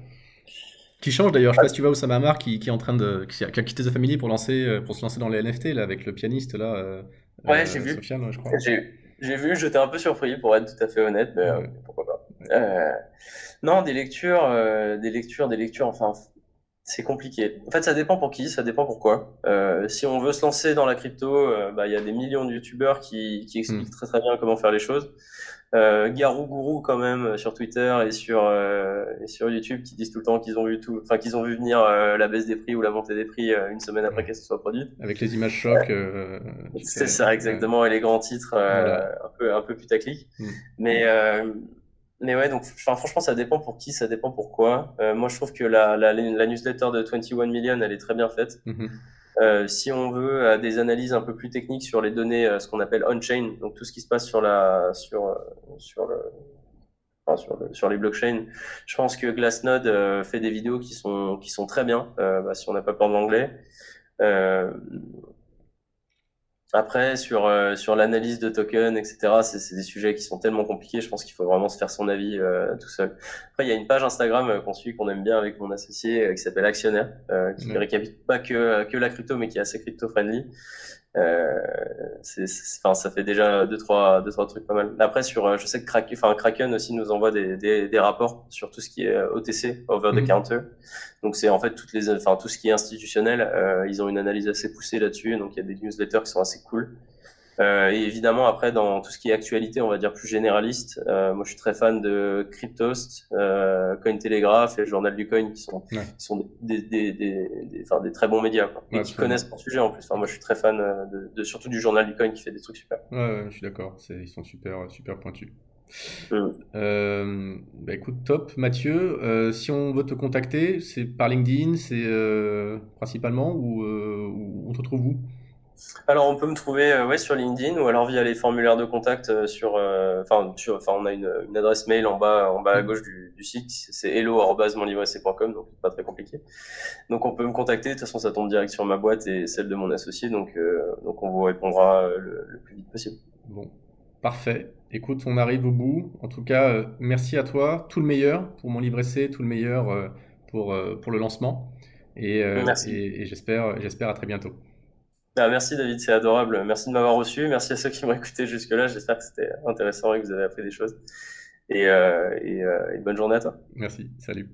Qui change d'ailleurs, je sais pas si tu vois Oussama Hamar qui, qui est en train de. qui a, quitté sa famille pour, lancer, pour se lancer dans les NFT là, avec le pianiste là.
ouais, j'ai vu. je crois. J'ai vu, j'étais un peu surpris pour être tout à fait honnête, mais pourquoi pas. non, des lectures, des lectures, des lectures, enfin c'est compliqué. En fait, ça dépend pour qui, ça dépend pourquoi. Euh, si on veut se lancer dans la crypto, euh, bah, il y a des millions de youtubeurs qui, qui expliquent hmm. très très bien comment faire les choses. Euh, Garou Gourou quand même euh, sur Twitter et sur euh, et sur YouTube qui disent tout le temps qu'ils ont vu tout, enfin qu'ils ont vu venir euh, la baisse des prix ou la montée des prix une semaine après qu'elle se soit produite.
Avec les images chocs. (laughs)
c'est ça exactement et les grands titres un peu un peu putaclic. Hmm. Mais mais ouais, donc enfin, franchement, ça dépend pour qui, ça dépend pourquoi. Euh, moi, je trouve que la, la, la, newsletter de 21 Million, elle est très bien faite. Mhm. euh, si on veut euh, des analyses un peu plus techniques sur les données, ce qu'on appelle on-chain, donc tout ce qui se passe sur la sur sur le enfin, sur, le, sur les blockchains, je pense que Glassnode fait des vidéos qui sont qui sont très bien. Bah, si on n'a pas peur de l'anglais. Après, sur, euh, sur l'analyse de tokens, etc., c'est des sujets qui sont tellement compliqués, je pense qu'il faut vraiment se faire son avis euh, tout seul. Après, il y a une page Instagram euh, qu'on suit, qu'on aime bien avec mon associé, qui s'appelle Actionnaire, qui ne récapitule pas que, que la crypto, mais qui est assez crypto-friendly. Euh, c'est, enfin, ça fait déjà deux trois, deux, trois trucs pas mal. Après, sur, euh, je sais que Kraken, enfin, Kraken aussi nous envoie des, des, des, rapports sur tout ce qui est euh, OTC, over the mhm. counter. Donc, c'est en fait toutes les, enfin, tout ce qui est institutionnel. Euh, ils ont une analyse assez poussée là-dessus. Donc, il y a des newsletters qui sont assez cool. Euh, et évidemment, après, dans tout ce qui est actualité, on va dire plus généraliste, euh, moi je suis très fan de Cryptost, euh, Cointelegraph et le Journal du Coin, qui sont, qui sont des, des, des, des, enfin, des très bons médias, quoi, et qui connaissent leur sujet en plus. Enfin, moi je suis très fan euh, de, de, surtout du Journal du Coin qui fait des trucs super.
Ouais, ouais je suis d'accord, ils sont super, super pointus. Euh, bah écoute, top. Mathieu, euh, si on veut te contacter, c'est par LinkedIn, c'est euh, principalement, ou, ou on te trouve où?
Alors, on peut me trouver euh, ouais, sur LinkedIn ou alors via les formulaires de contact euh, sur, euh, enfin, enfin, on a une, une, adresse mail en bas, en bas à gauche du, du site, c'est hello@monlivreessai.com, donc pas très compliqué. Donc, on peut me contacter. De toute façon, ça tombe direct sur ma boîte et celle de mon associé, donc, donc on vous répondra le, le, plus vite possible.
Bon, parfait. Écoute, on arrive au bout. En tout cas, merci à toi. Tout le meilleur pour mon livre essai, tout le meilleur pour, pour le lancement. Et, et, et j'espère, j'espère à très bientôt.
Ah, merci David, c'est adorable. Merci de m'avoir reçu. Merci à ceux qui m'ont écouté jusque-là. J'espère que c'était intéressant et que vous avez appris des choses. Et, euh, euh, et bonne journée à toi.
Merci. Salut.